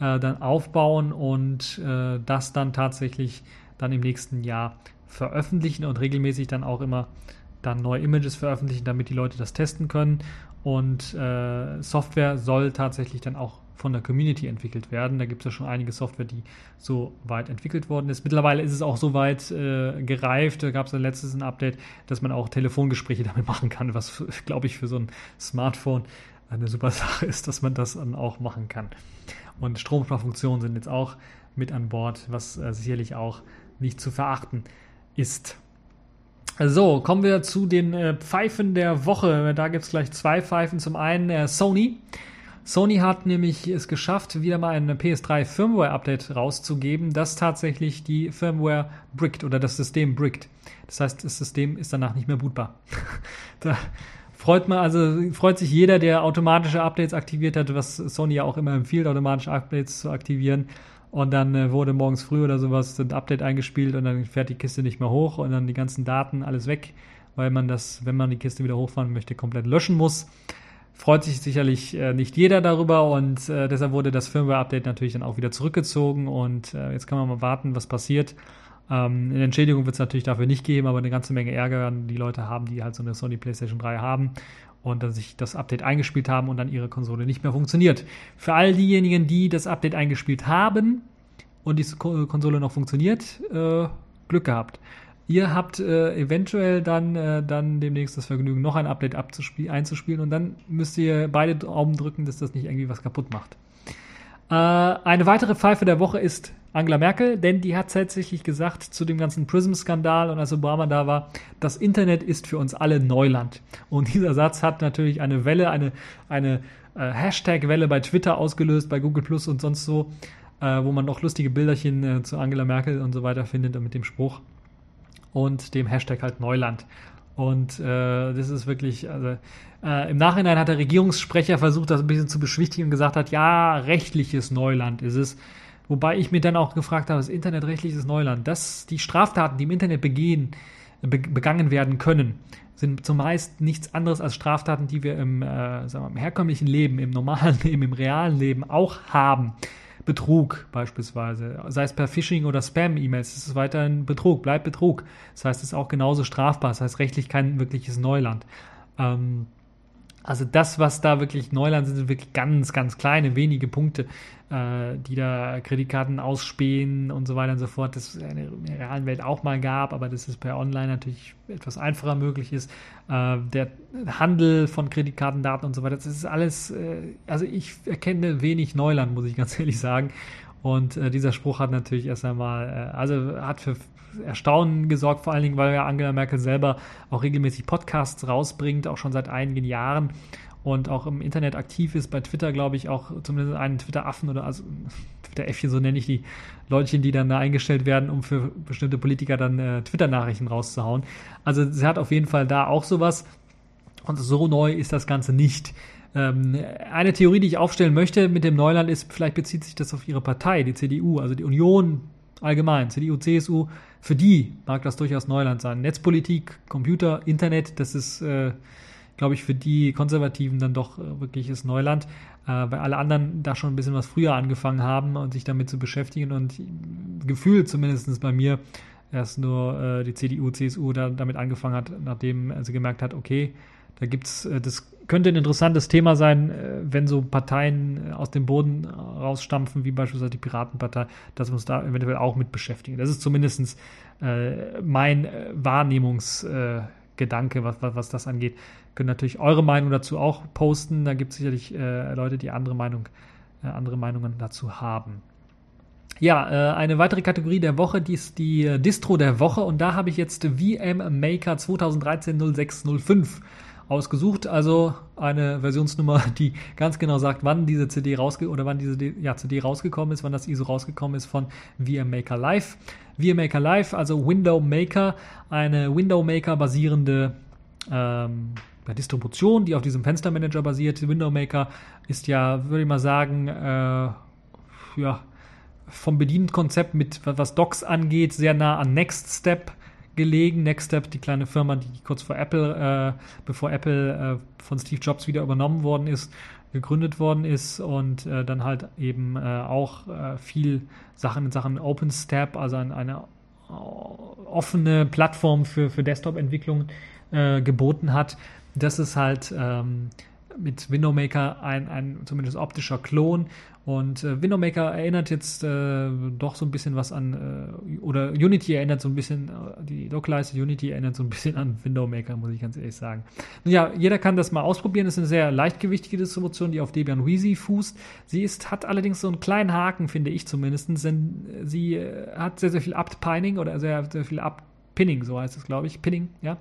äh, dann aufbauen und äh, das dann tatsächlich dann im nächsten Jahr veröffentlichen und regelmäßig dann auch immer dann neue Images veröffentlichen, damit die Leute das testen können. Und äh, Software soll tatsächlich dann auch von der Community entwickelt werden. Da gibt es ja schon einige Software, die so weit entwickelt worden ist. Mittlerweile ist es auch so weit äh, gereift. Da gab es letztes ein Update, dass man auch Telefongespräche damit machen kann, was, glaube ich, für so ein Smartphone eine super Sache ist, dass man das dann auch machen kann. Und Stromsparfunktionen sind jetzt auch mit an Bord, was äh, sicherlich auch nicht zu verachten ist. So, kommen wir zu den äh, Pfeifen der Woche. Da gibt es gleich zwei Pfeifen. Zum einen äh, Sony. Sony hat nämlich es geschafft, wieder mal ein PS3 Firmware-Update rauszugeben, das tatsächlich die Firmware brickt oder das System brickt. Das heißt, das System ist danach nicht mehr bootbar. da freut man, also freut sich jeder, der automatische Updates aktiviert hat, was Sony ja auch immer empfiehlt, automatische Updates zu aktivieren. Und dann äh, wurde morgens früh oder sowas ein Update eingespielt und dann fährt die Kiste nicht mehr hoch und dann die ganzen Daten, alles weg, weil man das, wenn man die Kiste wieder hochfahren möchte, komplett löschen muss. Freut sich sicherlich äh, nicht jeder darüber und äh, deshalb wurde das Firmware-Update natürlich dann auch wieder zurückgezogen und äh, jetzt kann man mal warten, was passiert. Ähm, eine Entschädigung wird es natürlich dafür nicht geben, aber eine ganze Menge Ärger werden die Leute haben, die halt so eine Sony PlayStation 3 haben und dann sich das Update eingespielt haben und dann ihre Konsole nicht mehr funktioniert. Für all diejenigen, die das Update eingespielt haben und die Konsole noch funktioniert, äh, Glück gehabt. Ihr habt äh, eventuell dann, äh, dann demnächst das Vergnügen, noch ein Update einzuspielen und dann müsst ihr beide Daumen drücken, dass das nicht irgendwie was kaputt macht. Äh, eine weitere Pfeife der Woche ist Angela Merkel, denn die hat tatsächlich gesagt zu dem ganzen Prism-Skandal und als Obama da war, das Internet ist für uns alle Neuland. Und dieser Satz hat natürlich eine Welle, eine, eine äh, Hashtag-Welle bei Twitter ausgelöst, bei Google Plus und sonst so, äh, wo man noch lustige Bilderchen äh, zu Angela Merkel und so weiter findet mit dem Spruch und dem Hashtag halt Neuland. Und äh, das ist wirklich, also äh, im Nachhinein hat der Regierungssprecher versucht, das ein bisschen zu beschwichtigen und gesagt hat, ja, rechtliches Neuland ist es. Wobei ich mir dann auch gefragt habe, das internetrechtliches Neuland, dass die Straftaten, die im Internet begehen, be begangen werden können, sind zumeist nichts anderes als Straftaten, die wir im, äh, sagen wir, im herkömmlichen Leben, im normalen Leben, im realen Leben auch haben. Betrug beispielsweise, sei es per Phishing oder Spam-E-Mails, es ist weiterhin Betrug, bleibt Betrug. Das heißt, es ist auch genauso strafbar, das heißt rechtlich kein wirkliches Neuland. Ähm, also das, was da wirklich Neuland sind, sind wirklich ganz, ganz kleine, wenige Punkte, äh, die da Kreditkarten ausspähen und so weiter und so fort. Das in der realen Welt auch mal gab, aber das ist per Online natürlich etwas einfacher möglich ist. Äh, der Handel von Kreditkartendaten und so weiter, das ist alles, äh, also ich erkenne wenig Neuland, muss ich ganz ehrlich sagen. Und äh, dieser Spruch hat natürlich erst einmal, äh, also hat für Erstaunen gesorgt, vor allen Dingen, weil ja Angela Merkel selber auch regelmäßig Podcasts rausbringt, auch schon seit einigen Jahren und auch im Internet aktiv ist, bei Twitter, glaube ich, auch zumindest einen Twitter-Affen oder also Twitter-Äffchen, so nenne ich die Leutchen, die dann da eingestellt werden, um für bestimmte Politiker dann äh, Twitter-Nachrichten rauszuhauen. Also sie hat auf jeden Fall da auch sowas und so neu ist das Ganze nicht. Ähm, eine Theorie, die ich aufstellen möchte mit dem Neuland ist, vielleicht bezieht sich das auf ihre Partei, die CDU, also die Union allgemein, CDU, CSU, für die mag das durchaus Neuland sein. Netzpolitik, Computer, Internet, das ist, äh, glaube ich, für die Konservativen dann doch äh, wirkliches Neuland, äh, weil alle anderen da schon ein bisschen was früher angefangen haben und sich damit zu beschäftigen und gefühlt zumindest bei mir erst nur äh, die CDU, CSU da, damit angefangen hat, nachdem sie gemerkt hat, okay, da gibt's, äh, das könnte ein interessantes Thema sein, äh, wenn so Parteien äh, aus dem Boden rausstampfen, wie beispielsweise die Piratenpartei, dass wir uns da eventuell auch mit beschäftigen. Das ist zumindest äh, mein Wahrnehmungsgedanke, was, was, was das angeht. Können natürlich eure Meinung dazu auch posten. Da gibt es sicherlich äh, Leute, die andere, Meinung, äh, andere Meinungen dazu haben. Ja, äh, eine weitere Kategorie der Woche, die ist die äh, Distro der Woche und da habe ich jetzt VM Maker 2013 0605 ausgesucht, also eine Versionsnummer, die ganz genau sagt, wann diese CD rausge oder wann diese ja, CD rausgekommen ist, wann das ISO rausgekommen ist von VM Maker Live. VM Maker Live, also Window Maker, eine Window Maker basierende ähm, Distribution, die auf diesem Fenstermanager basiert. Window Maker ist ja, würde ich mal sagen, äh, ja, vom Bedienkonzept mit was Docs angeht, sehr nah an Next Step gelegen. Next Step, die kleine Firma, die kurz vor Apple, äh, bevor Apple äh, von Steve Jobs wieder übernommen worden ist, gegründet worden ist und äh, dann halt eben äh, auch äh, viel Sachen in Sachen OpenStep, also eine, eine äh, offene Plattform für, für Desktop-Entwicklung geboten hat. Das ist halt ähm, mit Window Maker ein, ein zumindest optischer Klon. Und äh, Window Maker erinnert jetzt äh, doch so ein bisschen was an, äh, oder Unity erinnert so ein bisschen, äh, die Localized Unity erinnert so ein bisschen an Window Maker, muss ich ganz ehrlich sagen. ja, jeder kann das mal ausprobieren. Das ist eine sehr leichtgewichtige Distribution, die auf Debian Wheezy fußt. Sie ist, hat allerdings so einen kleinen Haken, finde ich zumindest, denn sie äh, hat sehr, sehr viel Apt-Pining oder sehr, sehr viel Apt-Pinning, so heißt es, glaube ich. Pinning, ja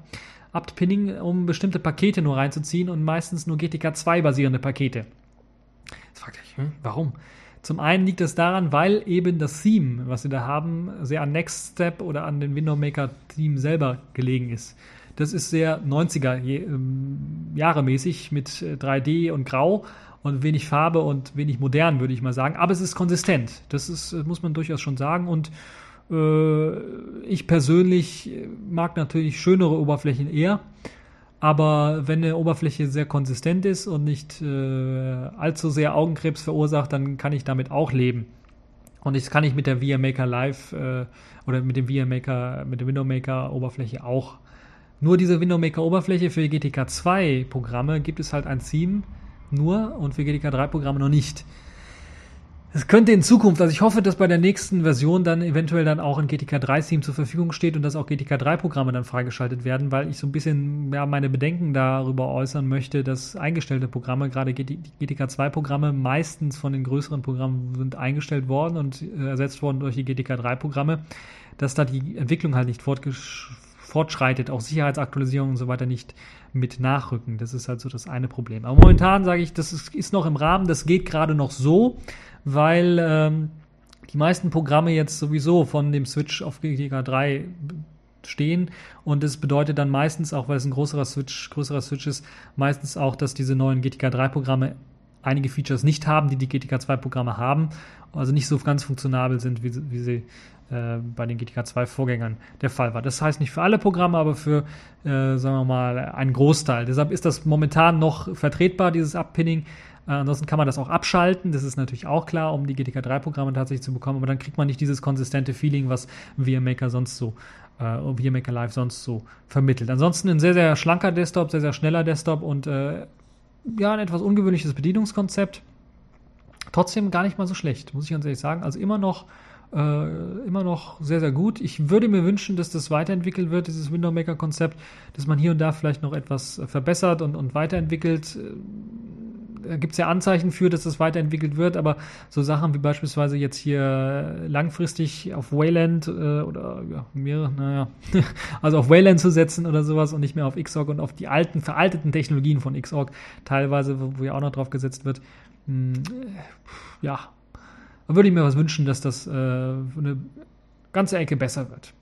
apt-pinning, um bestimmte Pakete nur reinzuziehen und meistens nur GTK2 basierende Pakete. Fragt ihr, hm, warum? Zum einen liegt es daran, weil eben das Theme, was sie da haben, sehr an Next Step oder an den Window Maker Theme selber gelegen ist. Das ist sehr 90er ähm, Jahre mäßig mit 3D äh, und Grau und wenig Farbe und wenig modern, würde ich mal sagen. Aber es ist konsistent. Das ist, muss man durchaus schon sagen. Und äh, ich persönlich mag natürlich schönere Oberflächen eher. Aber wenn eine Oberfläche sehr konsistent ist und nicht äh, allzu sehr Augenkrebs verursacht, dann kann ich damit auch leben. Und das kann ich mit der VMaker Live äh, oder mit dem VMaker, mit der Window Maker Oberfläche auch. Nur diese Window Maker Oberfläche für GTK 2 Programme gibt es halt ein Theme nur und für GTK 3 Programme noch nicht. Es könnte in Zukunft, also ich hoffe, dass bei der nächsten Version dann eventuell dann auch ein GTK 3 Theme zur Verfügung steht und dass auch GTK 3 Programme dann freigeschaltet werden, weil ich so ein bisschen ja, meine Bedenken darüber äußern möchte, dass eingestellte Programme, gerade GTK 2 Programme, meistens von den größeren Programmen sind eingestellt worden und äh, ersetzt worden durch die GTK 3 Programme, dass da die Entwicklung halt nicht fortschreitet, auch Sicherheitsaktualisierungen und so weiter nicht mit nachrücken. Das ist halt so das eine Problem. Aber momentan sage ich, das ist, ist noch im Rahmen, das geht gerade noch so weil ähm, die meisten Programme jetzt sowieso von dem Switch auf GTK 3 stehen und es bedeutet dann meistens auch, weil es ein größerer Switch, größerer Switch ist, meistens auch, dass diese neuen GTK 3 Programme einige Features nicht haben, die die GTK 2 Programme haben, also nicht so ganz funktionabel sind, wie, wie sie äh, bei den GTK 2 Vorgängern der Fall war. Das heißt nicht für alle Programme, aber für, äh, sagen wir mal, einen Großteil. Deshalb ist das momentan noch vertretbar, dieses Uppinning. Äh, ansonsten kann man das auch abschalten, das ist natürlich auch klar, um die GTK 3-Programme tatsächlich zu bekommen, aber dann kriegt man nicht dieses konsistente Feeling, was VMaker sonst so, äh, VMaker Live sonst so vermittelt. Ansonsten ein sehr, sehr schlanker Desktop, sehr, sehr schneller Desktop und äh, ja, ein etwas ungewöhnliches Bedienungskonzept. Trotzdem gar nicht mal so schlecht, muss ich ganz ehrlich sagen. Also immer noch äh, immer noch sehr, sehr gut. Ich würde mir wünschen, dass das weiterentwickelt wird, dieses Window Maker Konzept, dass man hier und da vielleicht noch etwas verbessert und, und weiterentwickelt gibt es ja Anzeichen für, dass das weiterentwickelt wird, aber so Sachen wie beispielsweise jetzt hier langfristig auf Wayland äh, oder ja, mehrere, naja, also auf Wayland zu setzen oder sowas und nicht mehr auf Xorg und auf die alten, veralteten Technologien von Xorg teilweise, wo, wo ja auch noch drauf gesetzt wird. Hm, ja, da würde ich mir was wünschen, dass das äh, eine ganze Ecke besser wird.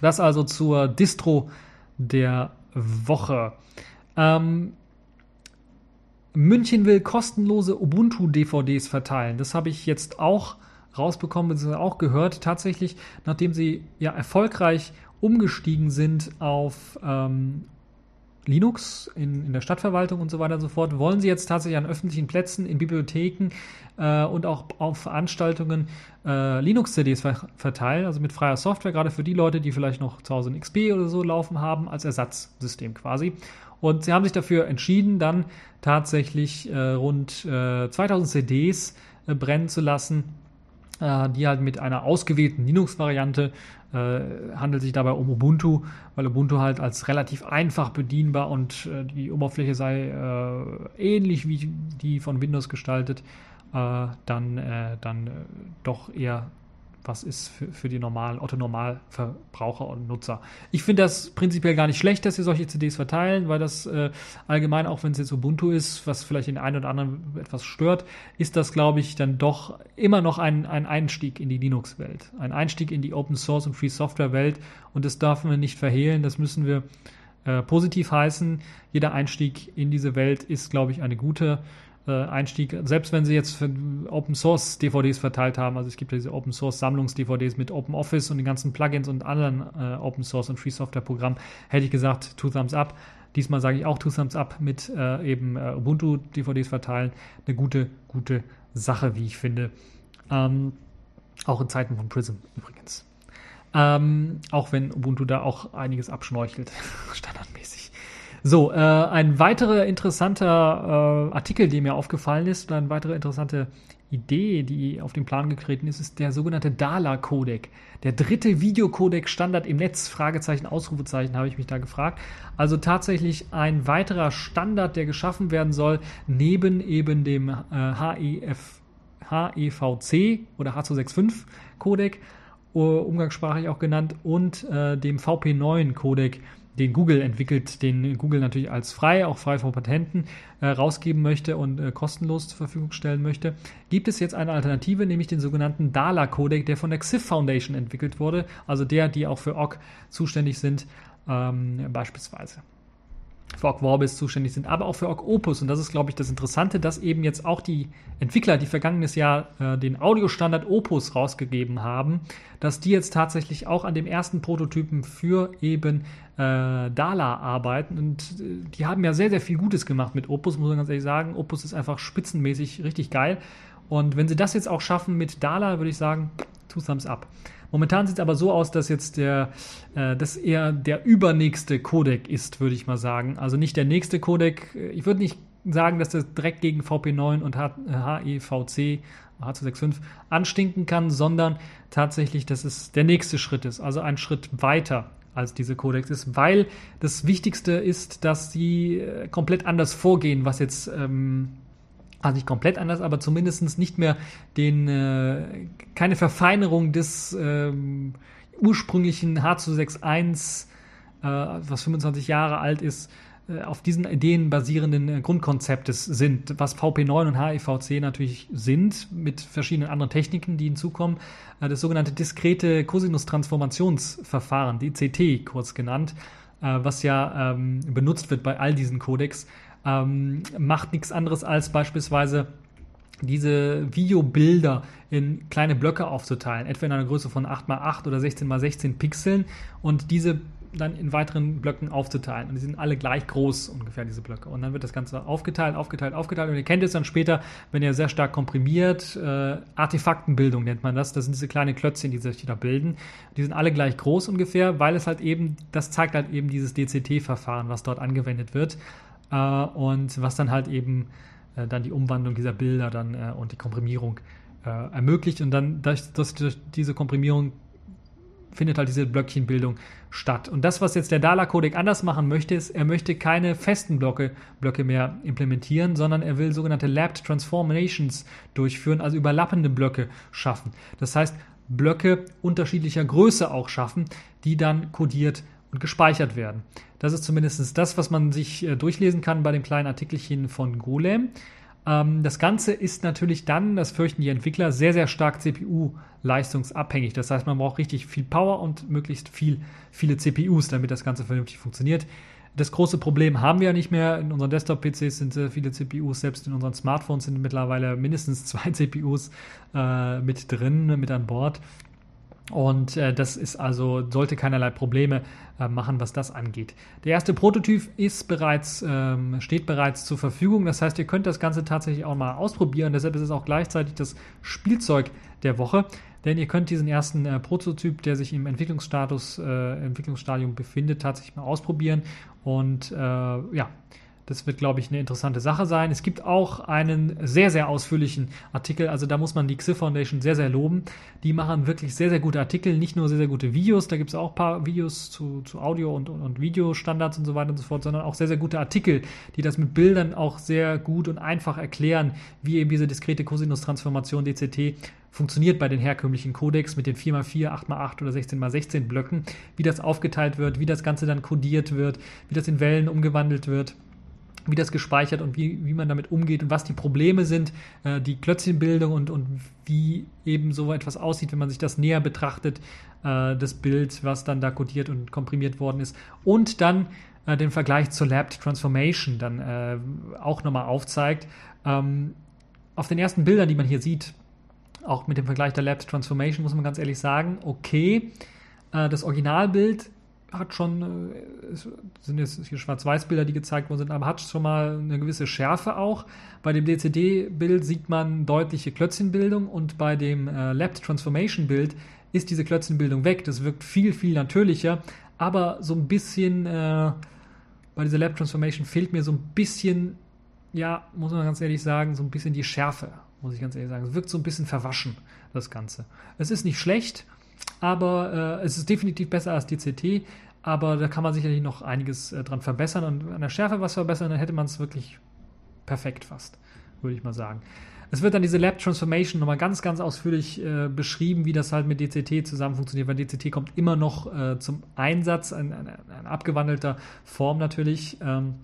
Das also zur Distro der Woche. Ähm, München will kostenlose Ubuntu-DVDs verteilen. Das habe ich jetzt auch rausbekommen, bzw. auch gehört. Tatsächlich, nachdem sie ja erfolgreich umgestiegen sind auf ähm, Linux in, in der Stadtverwaltung und so weiter und so fort, wollen sie jetzt tatsächlich an öffentlichen Plätzen, in Bibliotheken äh, und auch auf Veranstaltungen äh, Linux-CDs ver verteilen, also mit freier Software, gerade für die Leute, die vielleicht noch zu Hause ein XP oder so laufen haben, als Ersatzsystem quasi. Und sie haben sich dafür entschieden, dann tatsächlich äh, rund äh, 2000 CDs äh, brennen zu lassen, äh, die halt mit einer ausgewählten Linux-Variante äh, handelt sich dabei um Ubuntu, weil Ubuntu halt als relativ einfach bedienbar und äh, die Oberfläche sei ähnlich wie die von Windows gestaltet dann, dann doch eher was ist für, für die normalen Otto-Normalverbraucher und Nutzer. Ich finde das prinzipiell gar nicht schlecht, dass sie solche CDs verteilen, weil das äh, allgemein, auch wenn es jetzt Ubuntu ist, was vielleicht den einen oder anderen etwas stört, ist das, glaube ich, dann doch immer noch ein, ein Einstieg in die Linux-Welt. Ein Einstieg in die Open-Source- und Free-Software-Welt und das darf man nicht verhehlen, das müssen wir äh, positiv heißen. Jeder Einstieg in diese Welt ist, glaube ich, eine gute Einstieg, selbst wenn sie jetzt Open Source DVDs verteilt haben, also es gibt ja diese Open Source Sammlungs DVDs mit Open Office und den ganzen Plugins und anderen äh, Open Source und Free Software Programmen, hätte ich gesagt, two thumbs up. Diesmal sage ich auch two thumbs up mit äh, eben äh, Ubuntu DVDs verteilen. Eine gute, gute Sache, wie ich finde. Ähm, auch in Zeiten von Prism übrigens. Ähm, auch wenn Ubuntu da auch einiges abschnorchelt, standardmäßig. So, äh, ein weiterer interessanter äh, Artikel, der mir aufgefallen ist, oder eine weitere interessante Idee, die auf den Plan getreten ist, ist der sogenannte DALA-Codec. Der dritte Videocodec-Standard im Netz, Fragezeichen, Ausrufezeichen, habe ich mich da gefragt. Also tatsächlich ein weiterer Standard, der geschaffen werden soll, neben eben dem äh, HEF, HEVC oder H265-Codec, umgangssprachlich auch genannt, und äh, dem VP9-Codec, den Google entwickelt, den Google natürlich als frei, auch frei von Patenten, äh, rausgeben möchte und äh, kostenlos zur Verfügung stellen möchte, gibt es jetzt eine Alternative, nämlich den sogenannten DALA-Codec, der von der XIF Foundation entwickelt wurde, also der, die auch für OGG zuständig sind, ähm, beispielsweise für Org Vorbis zuständig sind, aber auch für Org Opus. Und das ist, glaube ich, das Interessante, dass eben jetzt auch die Entwickler, die vergangenes Jahr äh, den Audiostandard Opus rausgegeben haben, dass die jetzt tatsächlich auch an dem ersten Prototypen für eben äh, Dala arbeiten. Und äh, die haben ja sehr, sehr viel Gutes gemacht mit Opus, muss man ganz ehrlich sagen. Opus ist einfach spitzenmäßig richtig geil. Und wenn sie das jetzt auch schaffen mit Dala, würde ich sagen, two thumbs up. Momentan sieht es aber so aus, dass jetzt der, äh, das eher der übernächste Codec ist, würde ich mal sagen. Also nicht der nächste Codec. Ich würde nicht sagen, dass das direkt gegen VP9 und HEVC H265 anstinken kann, sondern tatsächlich, dass es der nächste Schritt ist, also ein Schritt weiter als diese Codex ist, weil das Wichtigste ist, dass sie äh, komplett anders vorgehen, was jetzt ähm, also nicht komplett anders, aber zumindest nicht mehr den, äh, keine Verfeinerung des ähm, ursprünglichen H261, äh, was 25 Jahre alt ist, auf diesen Ideen basierenden äh, Grundkonzeptes sind, was VP9 und HEVC natürlich sind, mit verschiedenen anderen Techniken, die hinzukommen. Äh, das sogenannte diskrete Cosinus-Transformationsverfahren, DCT kurz genannt, äh, was ja ähm, benutzt wird bei all diesen Codecs, ähm, macht nichts anderes als beispielsweise diese Videobilder in kleine Blöcke aufzuteilen, etwa in einer Größe von 8x8 oder 16x16 Pixeln und diese dann in weiteren Blöcken aufzuteilen. Und die sind alle gleich groß ungefähr, diese Blöcke. Und dann wird das Ganze aufgeteilt, aufgeteilt, aufgeteilt. Und ihr kennt es dann später, wenn ihr sehr stark komprimiert, äh, Artefaktenbildung nennt man das. Das sind diese kleinen Klötzchen, die sich da bilden. Die sind alle gleich groß ungefähr, weil es halt eben, das zeigt halt eben dieses DCT-Verfahren, was dort angewendet wird äh, und was dann halt eben äh, dann die Umwandlung dieser Bilder dann äh, und die Komprimierung äh, ermöglicht und dann durch, durch, durch diese Komprimierung findet halt diese Blöckchenbildung statt. Und das, was jetzt der Dala-Codec anders machen möchte, ist, er möchte keine festen Blöcke, Blöcke mehr implementieren, sondern er will sogenannte Lapped Transformations durchführen, also überlappende Blöcke schaffen. Das heißt, Blöcke unterschiedlicher Größe auch schaffen, die dann kodiert und gespeichert werden. Das ist zumindest das, was man sich äh, durchlesen kann bei dem kleinen Artikelchen von Golem. Ähm, das Ganze ist natürlich dann, das fürchten die Entwickler, sehr, sehr stark CPU-leistungsabhängig. Das heißt, man braucht richtig viel Power und möglichst viel, viele CPUs, damit das Ganze vernünftig funktioniert. Das große Problem haben wir ja nicht mehr. In unseren Desktop-PCs sind sehr viele CPUs, selbst in unseren Smartphones sind mittlerweile mindestens zwei CPUs äh, mit drin, mit an Bord. Und äh, das ist also, sollte keinerlei Probleme äh, machen, was das angeht. Der erste Prototyp ist bereits, ähm, steht bereits zur Verfügung. Das heißt, ihr könnt das Ganze tatsächlich auch mal ausprobieren. Deshalb ist es auch gleichzeitig das Spielzeug der Woche. Denn ihr könnt diesen ersten äh, Prototyp, der sich im Entwicklungsstatus, äh, Entwicklungsstadium befindet, tatsächlich mal ausprobieren. Und äh, ja, Das wird, glaube ich, eine interessante Sache sein. Es gibt auch einen sehr, sehr ausführlichen Artikel. Also da muss man die XIF Foundation sehr, sehr loben. Die machen wirklich sehr, sehr gute Artikel, nicht nur sehr, sehr gute Videos. Da gibt es auch ein paar Videos zu, zu Audio- und, und, und Videostandards und so weiter und so fort, sondern auch sehr, sehr gute Artikel, die das mit Bildern auch sehr gut und einfach erklären, wie eben diese diskrete Cosinus-Transformation DCT funktioniert bei den herkömmlichen Codecs mit den 4x4, 8x8 oder 16x16 Blöcken, wie das aufgeteilt wird, wie das Ganze dann codiert wird, wie das in Wellen umgewandelt wird wie das gespeichert und wie, wie man damit umgeht und was die Probleme sind, äh, die Klötzchenbildung und, und wie eben so etwas aussieht, wenn man sich das näher betrachtet, äh, das Bild, was dann da codiert und komprimiert worden ist. Und dann äh, den Vergleich zur Lapped Transformation dann äh, auch nochmal aufzeigt. Ähm, auf den ersten Bildern, die man hier sieht, auch mit dem Vergleich der Lapped Transformation, muss man ganz ehrlich sagen, okay, äh, das Originalbild hat schon, äh, sind jetzt hier Schwarz-Weiß-Bilder, die gezeigt worden sind, aber hat schon mal eine gewisse Schärfe auch. Bei dem DCD-Bild sieht man deutliche Klötzchenbildung und bei dem äh, Lapped Transformation-Bild ist diese Klötzchenbildung weg. Das wirkt viel, viel natürlicher, aber so ein bisschen äh, bei dieser Lab Transformation fehlt mir so ein bisschen, ja, muss man ganz ehrlich sagen, so ein bisschen die Schärfe, muss ich ganz ehrlich sagen. Es wirkt so ein bisschen verwaschen, das Ganze. Es ist nicht schlecht, aber äh, es ist definitiv besser als DCT, aber da kann man sicherlich noch einiges äh, dran verbessern und an der Schärfe was verbessern, dann hätte man es wirklich perfekt fast, würde ich mal sagen. Es wird dann diese Lab Transformation nochmal ganz, ganz ausführlich äh, beschrieben, wie das halt mit DCT zusammen funktioniert, weil DCT kommt immer noch äh, zum Einsatz, in, in, in abgewandelter Form natürlich. Ähm,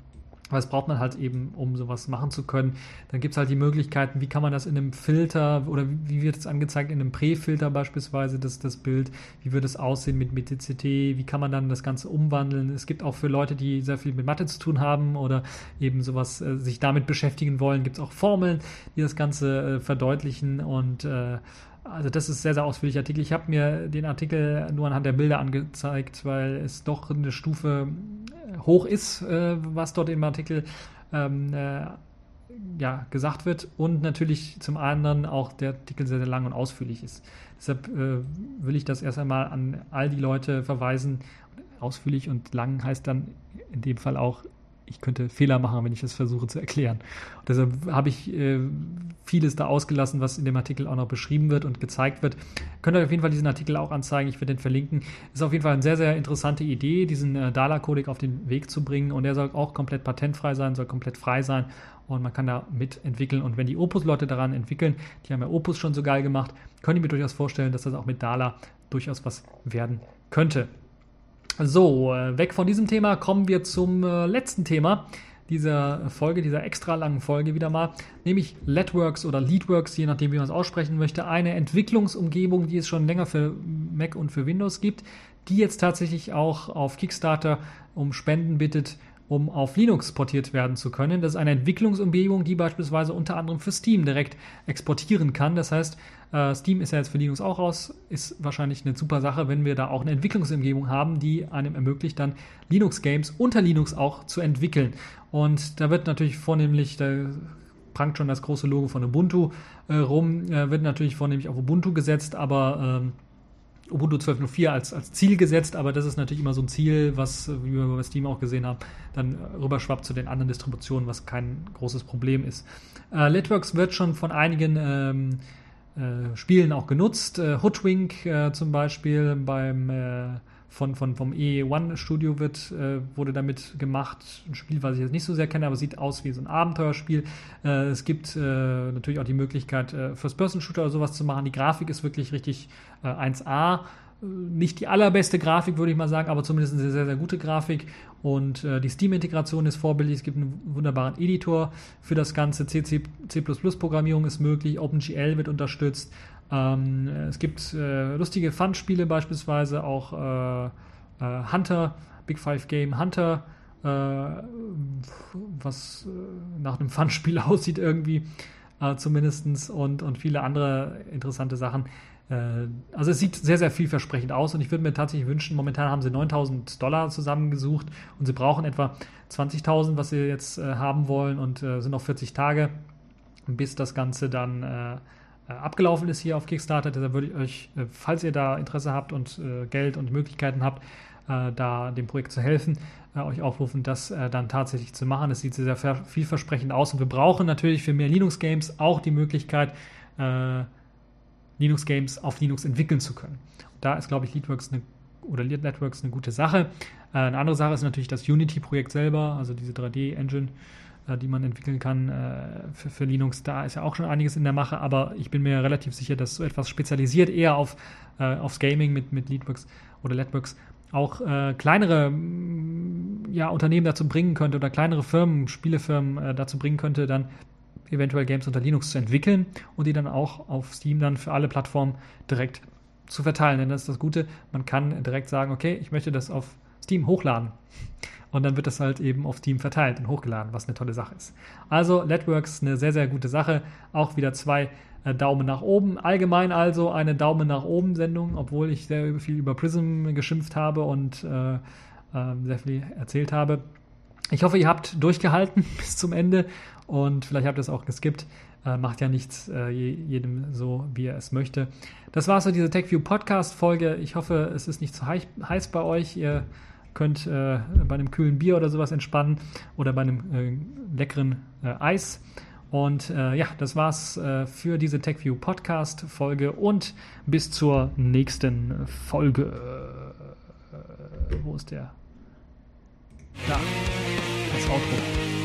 was braucht man halt eben, um sowas machen zu können. Dann gibt es halt die Möglichkeiten, wie kann man das in einem Filter oder wie wird es angezeigt in einem Präfilter beispielsweise, das, das Bild, wie wird es aussehen mit, DCT, wie kann man dann das Ganze umwandeln. Es gibt auch für Leute, die sehr viel mit Mathe zu tun haben oder eben sowas äh, sich damit beschäftigen wollen, gibt es auch Formeln, die das Ganze äh, verdeutlichen und äh, also das ist sehr, sehr ausführlicher Artikel. Ich habe mir den Artikel nur anhand der Bilder angezeigt, weil es doch eine Stufe hoch ist, äh, was dort im Artikel ähm, äh, ja, gesagt wird und natürlich zum anderen auch der Artikel sehr, sehr lang und ausführlich ist. Deshalb äh, will ich das erst einmal an all die Leute verweisen. Ausführlich und lang heißt dann in dem Fall auch ich könnte Fehler machen, wenn ich das versuche zu erklären. Und deshalb habe ich äh, vieles da ausgelassen, was in dem Artikel auch noch beschrieben wird und gezeigt wird. Könnt ihr auf jeden Fall diesen Artikel auch anzeigen, ich werde den verlinken. Ist auf jeden Fall eine sehr, sehr interessante Idee, diesen äh, DALA-Codec auf den Weg zu bringen und der soll auch komplett patentfrei sein, soll komplett frei sein und man kann da mitentwickeln. Und wenn die Opus-Leute daran entwickeln, die haben ja Opus schon so geil gemacht, können die mir durchaus vorstellen, dass das auch mit DALA durchaus was werden könnte. So, äh, weg von diesem Thema kommen wir zum äh, letzten Thema dieser Folge, dieser extra langen Folge wieder mal, nämlich Letworks oder Leadworks, je nachdem, wie man es aussprechen möchte. Eine Entwicklungsumgebung, die es schon länger für Mac und für Windows gibt, die jetzt tatsächlich auch auf Kickstarter um Spenden bittet, um auf Linux portiert werden zu können. Das ist eine Entwicklungsumgebung, die beispielsweise unter anderem für Steam direkt exportieren kann. Das heißt, äh, Steam ist ja jetzt für Linux auch raus, ist wahrscheinlich eine super Sache, wenn wir da auch eine Entwicklungsumgebung haben, die einem ermöglicht, dann Linux-Games unter Linux auch zu entwickeln. Und da wird natürlich vornehmlich, da prangt schon das große Logo von Ubuntu äh, rum, äh, wird natürlich vornehmlich auf Ubuntu gesetzt, aber ähm, Ubuntu 12.04 als, als Ziel gesetzt, aber das ist natürlich immer so ein Ziel, was, wie wir bei Steam auch gesehen haben, dann rüberschwappt zu den anderen Distributionen, was kein großes Problem ist. Äh, Letworks wird schon von einigen ähm, äh, Spielen auch genutzt. Äh, Hoodwink äh, zum Beispiel beim äh, von, von, vom E1 Studio wird, äh, wurde damit gemacht. Ein Spiel, was ich jetzt nicht so sehr kenne, aber sieht aus wie so ein Abenteuerspiel. Äh, es gibt äh, natürlich auch die Möglichkeit, äh, First-Person-Shooter oder sowas zu machen. Die Grafik ist wirklich richtig 1A. Äh, nicht die allerbeste Grafik, würde ich mal sagen, aber zumindest eine sehr, sehr gute Grafik. Und äh, die Steam-Integration ist vorbildlich. Es gibt einen wunderbaren Editor für das Ganze. C++-Programmierung ist möglich. OpenGL wird unterstützt. Ähm, es gibt äh, lustige Fun-Spiele, beispielsweise auch äh, äh, Hunter, Big Five Game Hunter, äh, was nach einem Fun-Spiel aussieht irgendwie, äh, zumindest, und, und viele andere interessante Sachen. Also es sieht sehr, sehr vielversprechend aus und ich würde mir tatsächlich wünschen, momentan haben sie 9000 Dollar zusammengesucht und sie brauchen etwa 20.000, was sie jetzt haben wollen und sind noch 40 Tage, bis das Ganze dann abgelaufen ist hier auf Kickstarter. Deshalb würde ich euch, äh, falls ihr da Interesse habt und äh, Geld und Möglichkeiten habt, da dem Projekt zu helfen, äh, euch aufrufen, das äh, dann tatsächlich zu machen. Es sieht sehr, vielversprechend aus und wir brauchen natürlich für mehr Linux-Games auch die Möglichkeit, äh, Linux-Games auf Linux entwickeln zu können. Da ist, glaube ich, LeadWorks eine, oder Lead Networks eine gute Sache. Äh, eine andere Sache ist natürlich das Unity-Projekt selber, also diese 3D-Engine, äh, die man entwickeln kann äh, für, für, Linux. Da ist ja auch schon einiges in der Mache, aber ich bin mir relativ sicher, dass so etwas spezialisiert eher auf, äh, aufs Gaming mit, mit LeadWorks oder LeadWorks auch äh, kleinere ja, Unternehmen dazu bringen könnte oder kleinere Firmen, Spielefirmen äh, dazu bringen könnte, dann eventuell Games unter Linux zu entwickeln und die dann auch auf Steam dann für alle Plattformen direkt zu verteilen. Denn das ist das Gute, man kann direkt sagen, okay, ich möchte das auf Steam hochladen. Und dann wird das halt eben auf Steam verteilt und hochgeladen, was eine tolle Sache ist. Also Letworks eine sehr, sehr gute Sache. Auch wieder zwei äh, Daumen nach oben. Allgemein also eine Daumen nach oben Sendung, obwohl ich sehr viel über Prism geschimpft habe und äh, äh, sehr viel erzählt habe. Ich hoffe, ihr habt durchgehalten bis zum Ende und vielleicht habt ihr es auch geskippt. Äh, macht ja nichts, äh, jedem so, wie er es möchte. Das war so diese TechView Podcast-Folge. Ich hoffe, es ist nicht zu heiß bei euch. Ihr könnt äh, bei einem kühlen Bier oder sowas entspannen oder bei einem äh, leckeren äh, Eis. Und äh, ja, das war's für diese TechView Podcast-Folge und bis zur nächsten Folge. wo ist der? Da, das Outro.